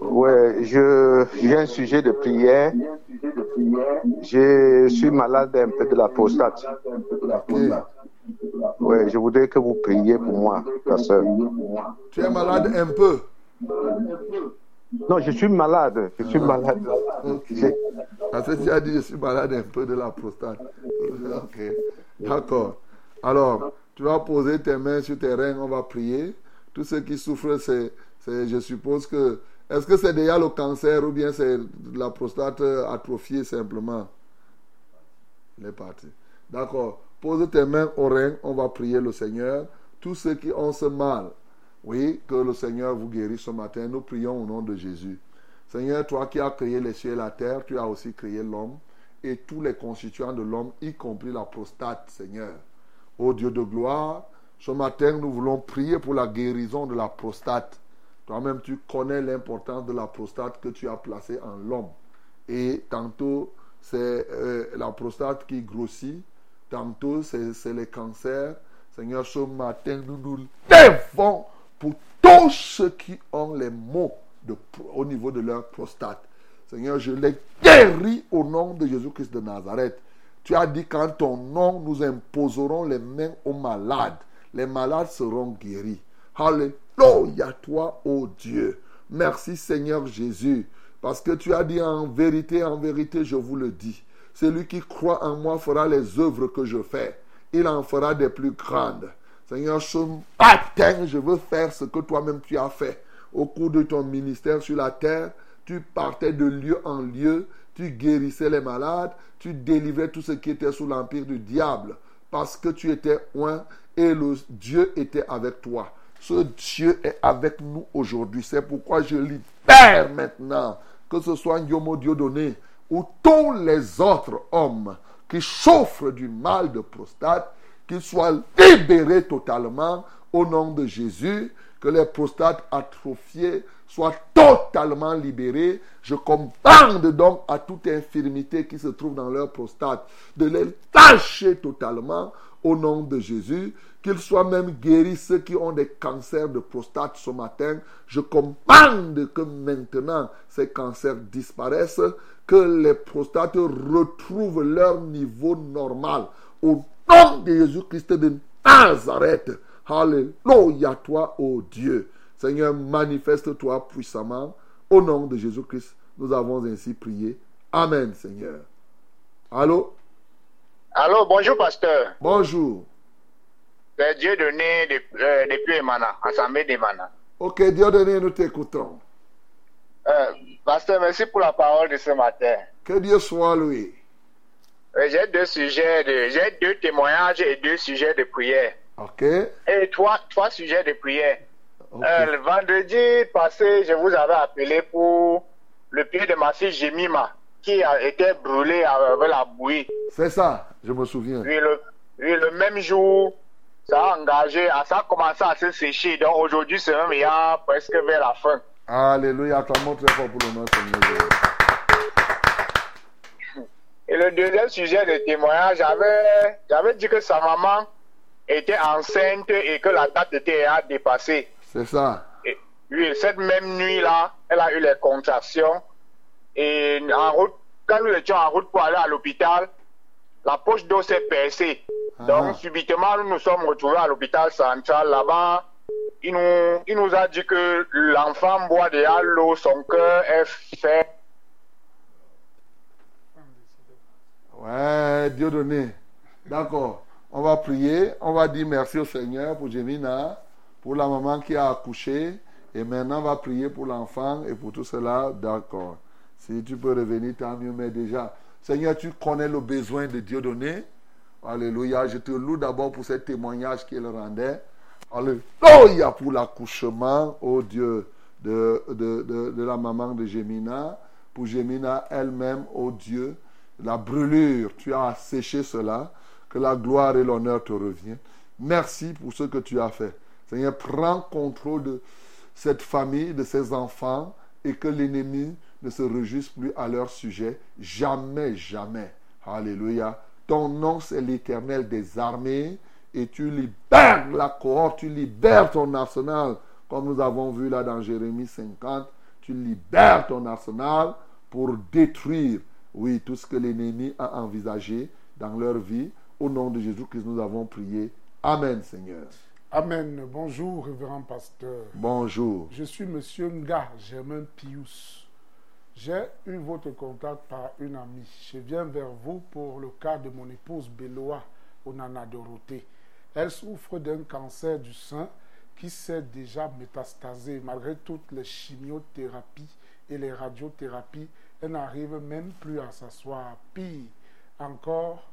Oui, je, j'ai un sujet de prière. Je suis malade un peu de la prostate. Ok. Oui, je voudrais que vous priez pour moi, pasteur. Tu es malade un peu. Non, je suis malade. Je suis malade. Ok. Parce que tu as dit je suis malade un peu de la prostate. Ok. D'accord. Alors, tu vas poser tes mains sur tes reins, on va prier. Tous ceux qui souffrent, c'est, c'est je suppose que. Est-ce que c'est déjà le cancer ou bien c'est la prostate atrophiée simplement? Il est parti. D'accord. Pose tes mains au rein, on va prier le Seigneur. Tous ceux qui ont ce mal, oui, que le Seigneur vous guérisse ce matin. Nous prions au nom de Jésus. Seigneur, toi qui as créé les cieux et la terre, tu as aussi créé l'homme et tous les constituants de l'homme, y compris la prostate, Seigneur. Ô Dieu de gloire, ce matin, nous voulons prier pour la guérison de la prostate. Toi-même, tu connais l'importance de la prostate que tu as placée en l'homme. Et tantôt, c'est euh, la prostate qui grossit, tantôt, c'est les cancers. Seigneur, ce matin, nous nous lèvons pour tous ceux qui ont les maux au niveau de leur prostate. Seigneur, je les guéris au nom de Jésus-Christ de Nazareth. Tu as dit qu'en ton nom, nous imposerons les mains aux malades. Les malades seront guéris. Alléluia, toi, ô Dieu. Merci Seigneur Jésus. Parce que tu as dit en vérité, en vérité, je vous le dis. Celui qui croit en moi fera les œuvres que je fais. Il en fera des plus grandes. Seigneur, ce matin, je veux faire ce que toi-même tu as fait. Au cours de ton ministère sur la terre, tu partais de lieu en lieu, tu guérissais les malades, tu délivrais tout ce qui était sous l'empire du diable, parce que tu étais loin et le Dieu était avec toi. Ce Dieu est avec nous aujourd'hui. C'est pourquoi je libère maintenant, que ce soit Yomo donné ou tous les autres hommes qui souffrent du mal de prostate, qu'ils soient libérés totalement au nom de Jésus, que les prostates atrophiées soient totalement libérées. Je commande donc à toute infirmité qui se trouve dans leur prostate de les lâcher totalement au nom de Jésus. Qu'ils soient même guéris ceux qui ont des cancers de prostate ce matin. Je commande que maintenant ces cancers disparaissent, que les prostates retrouvent leur niveau normal. Au nom de Jésus-Christ de Nazareth. Alléluia toi, ô Dieu. Seigneur, manifeste-toi puissamment. Au nom de Jésus-Christ, nous avons ainsi prié. Amen, Seigneur. Allô? Allô, bonjour, pasteur. Bonjour. C'est Dieu donné euh, depuis Emana, Assemblée d'Emana. Ok, Dieu donné, nous t'écoutons. Euh, pasteur, merci pour la parole de ce matin. Que Dieu soit loué. Euh, j'ai deux sujets, de, j'ai deux témoignages et deux sujets de prière. Ok. Et trois, trois sujets de prière. Euh, le vendredi passé, je vous avais appelé pour le pied de ma fille Jemima qui a été brûlé avec la bouillie. C'est ça, je me souviens. Oui, le, le même jour, ça a engagé, ça a commencé à se sécher. Donc aujourd'hui, c'est même il y a presque vers la fin. Alléluia, toi très fort pour le nom Seigneur. Et le deuxième sujet de témoignage, j'avais, j'avais dit que sa maman était enceinte et que la date était dépassée. C'est ça. oui, cette même nuit-là, elle a eu les contractions. Et en route, quand nous étions en route pour aller à l'hôpital, la poche d'eau s'est percée. Ah. Donc, subitement, nous nous sommes retrouvés à l'hôpital central. Là-bas, il nous, il nous a dit que l'enfant boit déjà l'eau, son cœur est fait. Ouais, Dieu donné. D'accord. On va prier. On va dire merci au Seigneur pour Jemina pour la maman qui a accouché. Et maintenant, on va prier pour l'enfant et pour tout cela. D'accord. Si tu peux revenir, tant mieux. Mais déjà, Seigneur, tu connais le besoin de Dieu donné. Alléluia. Je te loue d'abord pour ce témoignage qu'il rendait. Alléluia pour l'accouchement, oh Dieu, de, de, de, la maman de Gémina. Pour Gémina elle-même, oh Dieu, la brûlure, tu as asséché cela. Que la gloire et l'honneur te reviennent. Merci pour ce que tu as fait. Seigneur, prends contrôle de cette famille, de ces enfants, et que l'ennemi ne se réjouisse plus à leur sujet. Jamais, jamais. Alléluia. Ton nom, c'est l'éternel des armées, et tu libères la cohorte, tu libères ton arsenal, comme nous avons vu là dans Jérémie 50. Tu libères ton arsenal pour détruire, oui, tout ce que l'ennemi a envisagé dans leur vie. Au nom de Jésus-Christ, nous avons prié. Amen, Seigneur. Amen. Bonjour, révérend pasteur. Bonjour. Je suis monsieur Nga Germain Pius. J'ai eu votre contact par une amie. Je viens vers vous pour le cas de mon épouse Beloa Onana Dorothée. Elle souffre d'un cancer du sein qui s'est déjà métastasé. Malgré toutes les chimiothérapies et les radiothérapies, elle n'arrive même plus à s'asseoir. Pire encore,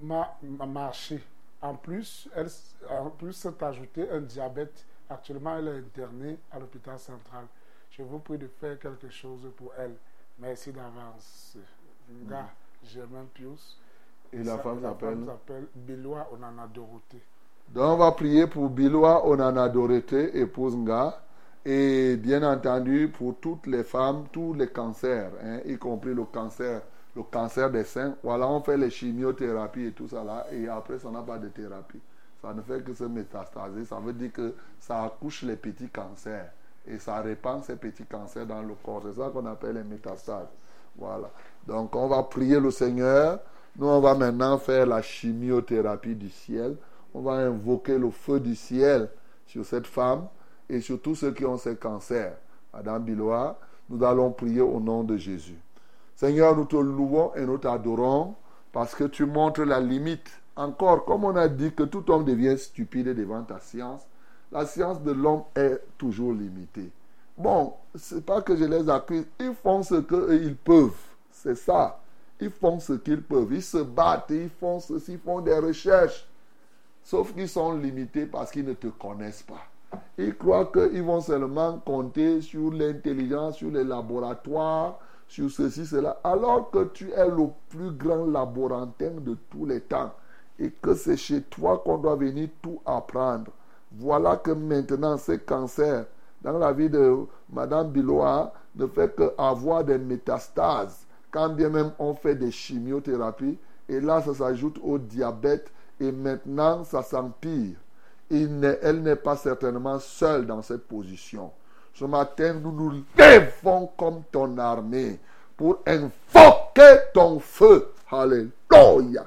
m'a marché. En plus, elle, en plus, s'est ajouté un diabète. Actuellement, elle est internée à l'hôpital central. Je vous prie de faire quelque chose pour elle. Merci d'avance. Nga Germain Pius. Et la femme s'appelle s'appelle Biloua Onana Dorothée. Donc on va prier pour Biloua Onana Dorothée, épouse Nga. Et bien entendu, pour toutes les femmes, tous les cancers, hein, y compris le cancer, le cancer des seins. Voilà, on fait les chimiothérapies et tout ça là. Et après, ça n'a pas de thérapie. Ça ne fait que se métastaser. Ça veut dire que ça accouche les petits cancers. Et ça répand ces petits cancers dans le corps. C'est ça qu'on appelle les métastases. Voilà. Donc on va prier le Seigneur. Nous, on va maintenant faire la chimiothérapie du ciel. On va invoquer le feu du ciel sur cette femme et sur tous ceux qui ont ces cancers. Madame Biloa, nous allons prier au nom de Jésus. Seigneur, nous te louons et nous t'adorons parce que tu montres la limite. Encore, comme on a dit que tout homme devient stupide devant ta science, la science de l'homme est toujours limitée. Bon, c'est pas que je les accuse, ils font ce qu'ils peuvent. C'est ça. Ils font ce qu'ils peuvent. Ils se battent, ils font ceci, ils font des recherches. Sauf qu'ils sont limités parce qu'ils ne te connaissent pas. Ils croient qu'ils vont seulement compter sur l'intelligence, sur les laboratoires, sur ceci, cela, alors que tu es le plus grand laborantin de tous les temps et que c'est chez toi qu'on doit venir tout apprendre. Voilà que maintenant, ces cancers dans la vie de Madame Biloa ne fait qu'avoir des métastases, quand bien même on fait des chimiothérapies, et là ça s'ajoute au diabète, et maintenant ça s'empire elle n'est pas certainement seule dans cette position. Ce matin, nous nous levons comme ton armée pour invoquer ton feu. Alléluia.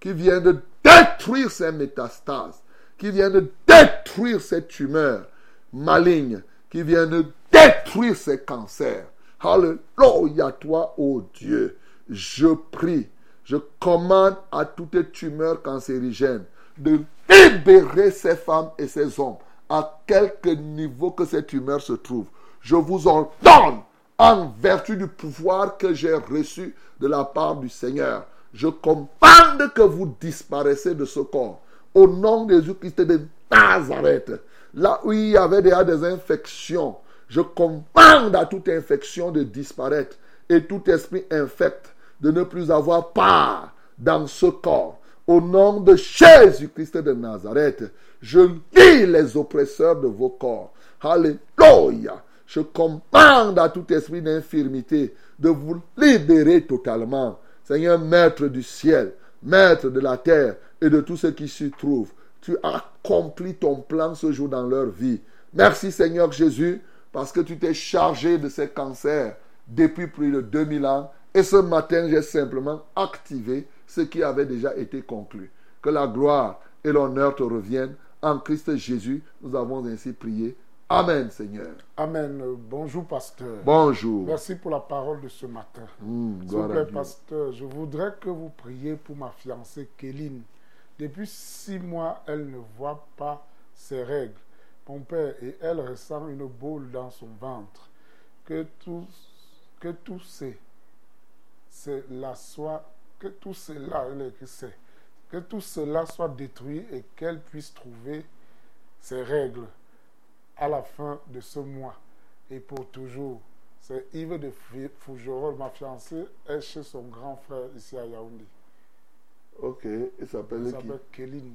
Qui vient de détruire ces métastases. Qui vient de détruire ces tumeurs malignes. Qui vient de détruire ces cancers. Alléluia, toi, ô oh Dieu. Je prie. Je commande à toutes les tumeurs cancérigènes de libérer ces femmes et ces hommes, à quelque niveau que cette humeur se trouve. Je vous en donne en vertu du pouvoir que j'ai reçu de la part du Seigneur. Je commande que vous disparaissez de ce corps. Au nom de Jésus-Christ de Nazareth, là où il y avait déjà des infections, je commande à toute infection de disparaître et tout esprit infect de ne plus avoir part dans ce corps. Au nom de Jésus-Christ de Nazareth, je lis les oppresseurs de vos corps. Alléluia. Je commande à tout esprit d'infirmité de vous libérer totalement. Seigneur, maître du ciel, maître de la terre et de tout ce qui s'y trouve, tu as accompli ton plan ce jour dans leur vie. Merci Seigneur Jésus, parce que tu t'es chargé de ces cancers depuis plus de 2000 ans. Et ce matin, j'ai simplement activé ce qui avait déjà été conclu. Que la gloire et l'honneur te reviennent. En Christ Jésus, nous avons ainsi prié. Amen, Seigneur. Amen. Bonjour, pasteur. Bonjour. Merci pour la parole de ce matin. Mmh, S'il vous plaît, pasteur, je voudrais que vous priez pour ma fiancée Kéline. Depuis six mois, elle ne voit pas ses règles. Mon père et elle ressent une boule dans son ventre. Que tout, que tout c'est, c'est la soit que tout cela, que tout cela soit détruit et qu'elle puisse trouver ses règles à la fin de ce mois et pour toujours. C'est Yves de Fougerolles, ma fiancée, est chez son grand frère ici à Yaoundé. Ok, il s'appelle qui? Kéline.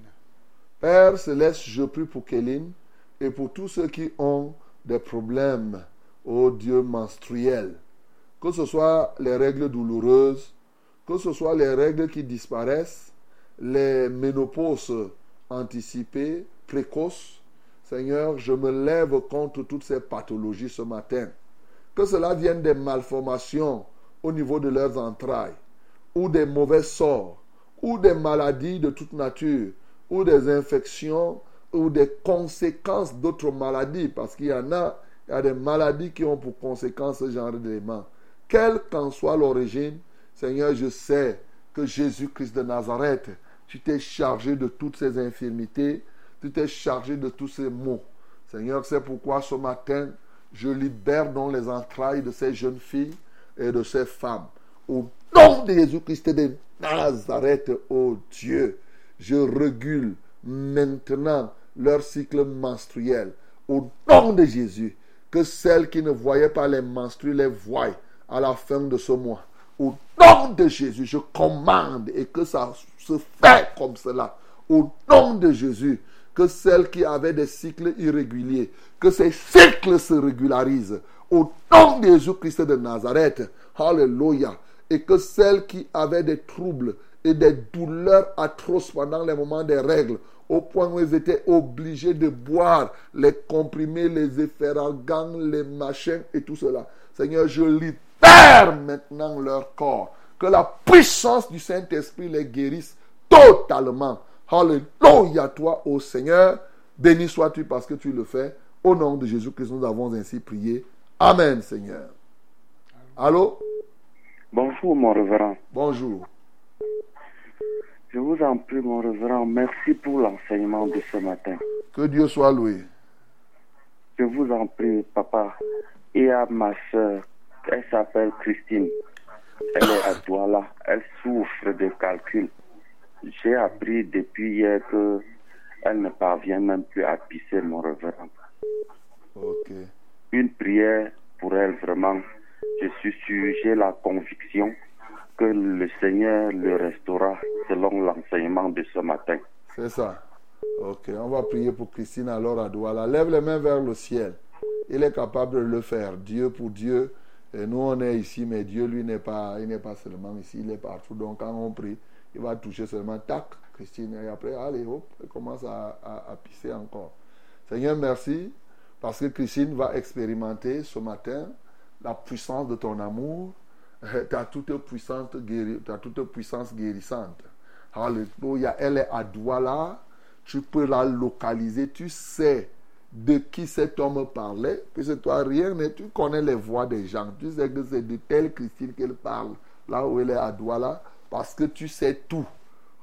Père Céleste, je prie pour Kéline et pour tous ceux qui ont des problèmes, au Dieu menstruel. Que ce soit les règles douloureuses, que ce soit les règles qui disparaissent, les ménopauses anticipées, précoces, Seigneur, je me lève contre toutes ces pathologies ce matin. Que cela vienne des malformations au niveau de leurs entrailles, ou des mauvais sorts, ou des maladies de toute nature, ou des infections, ou des conséquences d'autres maladies, parce qu'il y en a, il y a des maladies qui ont pour conséquence ce genre d'éléments. Quelle qu'en soit l'origine, Seigneur, je sais que Jésus-Christ de Nazareth, tu t'es chargé de toutes ces infirmités, tu t'es chargé de tous ces maux. Seigneur, c'est pourquoi ce matin, je libère dans les entrailles de ces jeunes filles et de ces femmes. Au nom de Jésus-Christ de Nazareth, ô Dieu, je régule maintenant leur cycle menstruel. Au nom de Jésus, que celles qui ne voyaient pas les menstrues les voient à la fin de ce mois. Au nom de Jésus, je commande et que ça se fait comme cela. Au nom de Jésus, que celles qui avaient des cycles irréguliers, que ces cycles se régularisent. Au nom de Jésus-Christ de Nazareth, Alléluia. Et que celles qui avaient des troubles et des douleurs atroces pendant les moments des règles, au point où ils étaient obligés de boire les comprimés, les efferagants, les machins et tout cela. Seigneur, je libère maintenant leur corps. Que la puissance du Saint-Esprit les guérisse totalement. Alléluia toi, ô Seigneur. Béni sois-tu parce que tu le fais. Au nom de Jésus-Christ, nous avons ainsi prié. Amen, Seigneur. Allô? Bonjour, mon révérend. Bonjour. Je vous en prie, mon révérend, merci pour l'enseignement de ce matin. Que Dieu soit loué. Je vous en prie, papa. Et à ma soeur, elle s'appelle Christine. Elle est à Douala. Elle souffre de calcul. J'ai appris depuis hier que elle ne parvient même plus à pisser, mon révérend. Ok. Une prière pour elle, vraiment. Je suis sûr, j'ai la conviction que le Seigneur le restaura selon l'enseignement de ce matin. C'est ça. Ok, on va prier pour Christine alors à Douala. Lève les mains vers le ciel. Il est capable de le faire. Dieu pour Dieu. Et nous, on est ici, mais Dieu, lui, n'est pas, il n'est pas seulement ici, il est partout. Donc, quand on prie, il va toucher seulement, tac, Christine. Et après, allez, hop, elle commence à, à pisser encore. Seigneur, merci, parce que Christine va expérimenter ce matin la puissance de ton amour, ta toute puissante, ta toute puissance guérissante. Alléluia. Elle est à Douala. Tu peux la localiser. Tu sais de qui cet homme parlait. Puisque toi, rien n'est. Tu connais les voix des gens. Tu sais que c'est de telle Christine qu'elle parle. Là où elle est à Douala. Parce que tu sais tout.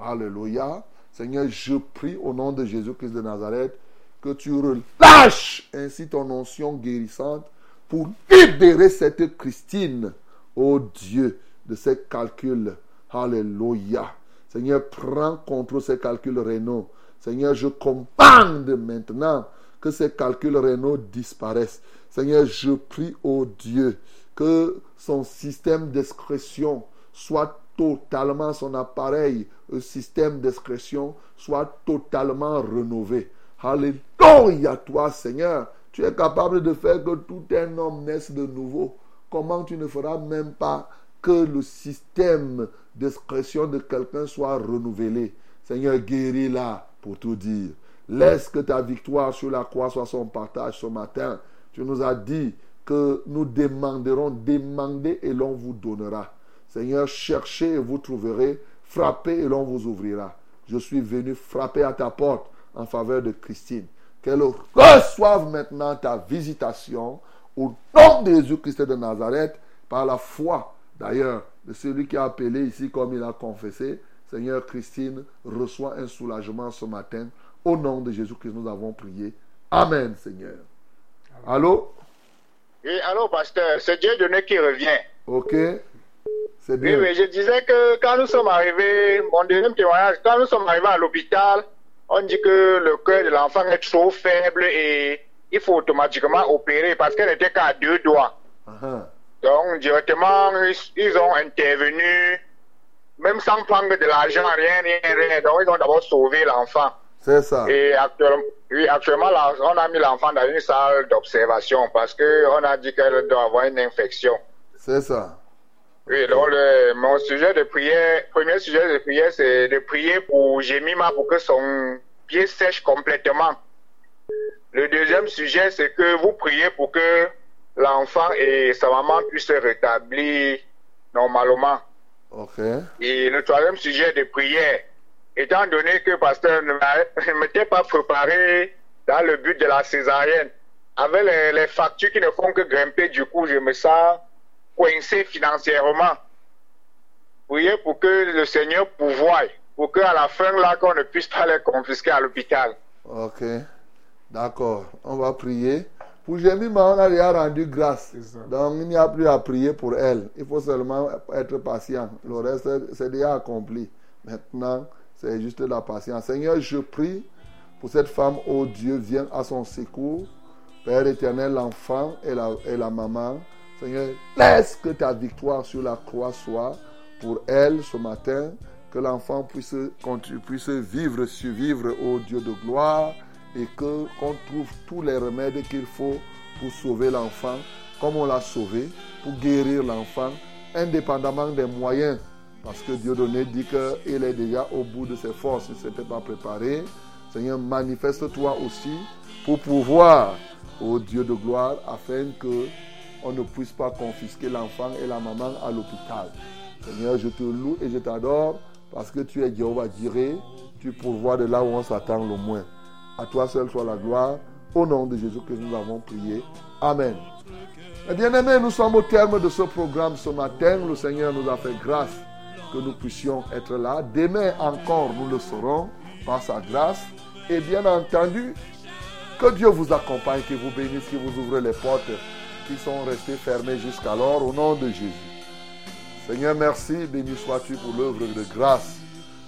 Alléluia. Seigneur, je prie au nom de Jésus-Christ de Nazareth que tu relâches ainsi ton onction guérissante pour libérer cette Christine, oh Dieu, de ses calculs. Alléluia. Seigneur, prends contrôle ces calculs rénaux. Seigneur, je commande maintenant que ces calculs rénaux disparaissent. Seigneur, je prie, oh Dieu, que son système d'excrétion soit totalement, son appareil, le système d'excrétion soit totalement rénové. Alléluia, toi, Seigneur. Tu es capable de faire que tout un homme naisse de nouveau. Comment tu ne feras même pas que le système d'expression de quelqu'un soit renouvelé? Seigneur, guéris-la pour tout dire. Laisse que ta victoire sur la croix soit son partage ce matin. Tu nous as dit que nous demanderons, demandez et l'on vous donnera. Seigneur, cherchez et vous trouverez, frappez et l'on vous ouvrira. Je suis venu frapper à ta porte en faveur de Christine. Qu'elle reçoive maintenant ta visitation au nom de Jésus-Christ de Nazareth par la foi d'ailleurs de celui qui a appelé ici comme il a confessé. Seigneur Christine, reçoit un soulagement ce matin. Au nom de Jésus-Christ, nous avons prié. Amen, Seigneur. Allô? Oui, allô, pasteur. C'est Dieu donné qui revient. Ok. C'est Oui, bien. mais je disais que quand nous sommes arrivés, mon deuxième témoignage, quand nous sommes arrivés à l'hôpital, on dit que le cœur de l'enfant est trop faible et il faut automatiquement opérer parce qu'elle n'était qu'à deux doigts. Ah, Donc, directement, ils, ils ont intervenu, même sans prendre de l'argent, rien, rien, rien. Donc, ils ont d'abord sauvé l'enfant. C'est ça. Et actuellement, oui, actuellement, là, on a mis l'enfant dans une salle d'observation parce qu'on a dit qu'elle doit avoir une infection. C'est ça. Oui, donc le, mon sujet de prière, premier sujet de prière, c'est de prier pour Jemima pour que son pied sèche complètement. Le deuxième sujet, c'est que vous priez pour que l'enfant et sa maman puissent se rétablir normalement. Ok. Et le troisième sujet de prière, étant donné que pasteur ne m'était pas préparé dans le but de la césarienne, avec les, les factures qui ne font que grimper, du coup, je me sens coincé financièrement. Priez pour que le Seigneur pourvoie, pour qu'à la fin, là, qu'on ne puisse pas les confisquer à l'hôpital. Ok. D'accord. On va prier Pour Jemima, on a déjà rendu grâce. Donc, il n'y a plus à prier pour elle. Il faut seulement être patient. Le reste, c'est déjà accompli. Maintenant, c'est juste la patience. Seigneur, je prie pour cette femme. Oh Dieu, viens à son secours. Père éternel, l'enfant et la, et la maman. Seigneur, laisse que ta victoire sur la croix soit pour elle ce matin. Que l'enfant puisse, puisse vivre, survivre au Dieu de gloire et que qu'on trouve tous les remèdes qu'il faut pour sauver l'enfant, comme on l'a sauvé, pour guérir l'enfant, indépendamment des moyens. Parce que Dieu donné dit qu'il est déjà au bout de ses forces, il ne s'était pas préparé. Seigneur, manifeste-toi aussi pour pouvoir, au Dieu de gloire, afin que on ne puisse pas confisquer l'enfant et la maman à l'hôpital. Seigneur, je te loue et je t'adore parce que tu es Jéhovah Jireh, tu pourvois de là où on s'attend le moins. À toi seul soit la gloire. Au nom de Jésus que nous avons prié. Amen. Eh bien aimés, nous sommes au terme de ce programme ce matin. Le Seigneur nous a fait grâce que nous puissions être là. Demain encore, nous le serons par sa grâce. Et bien entendu, que Dieu vous accompagne, qu'il vous bénisse, qu'il vous ouvre les portes qui sont restées fermées jusqu'alors au nom de Jésus. Seigneur, merci, béni sois-tu pour l'œuvre de grâce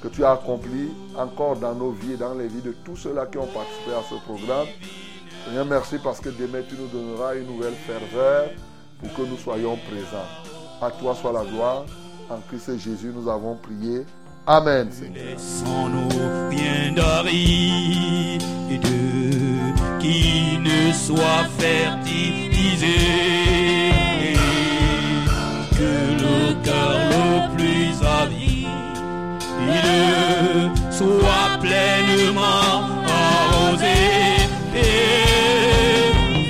que tu as accomplie encore dans nos vies et dans les vies de tous ceux-là qui ont participé à ce programme. Seigneur, merci parce que demain tu nous donneras une nouvelle ferveur pour que nous soyons présents. À toi soit la gloire. En Christ Jésus, nous avons prié. Amen. Laissons-nous qui ne soit Que le cœur le plus avide soit pleinement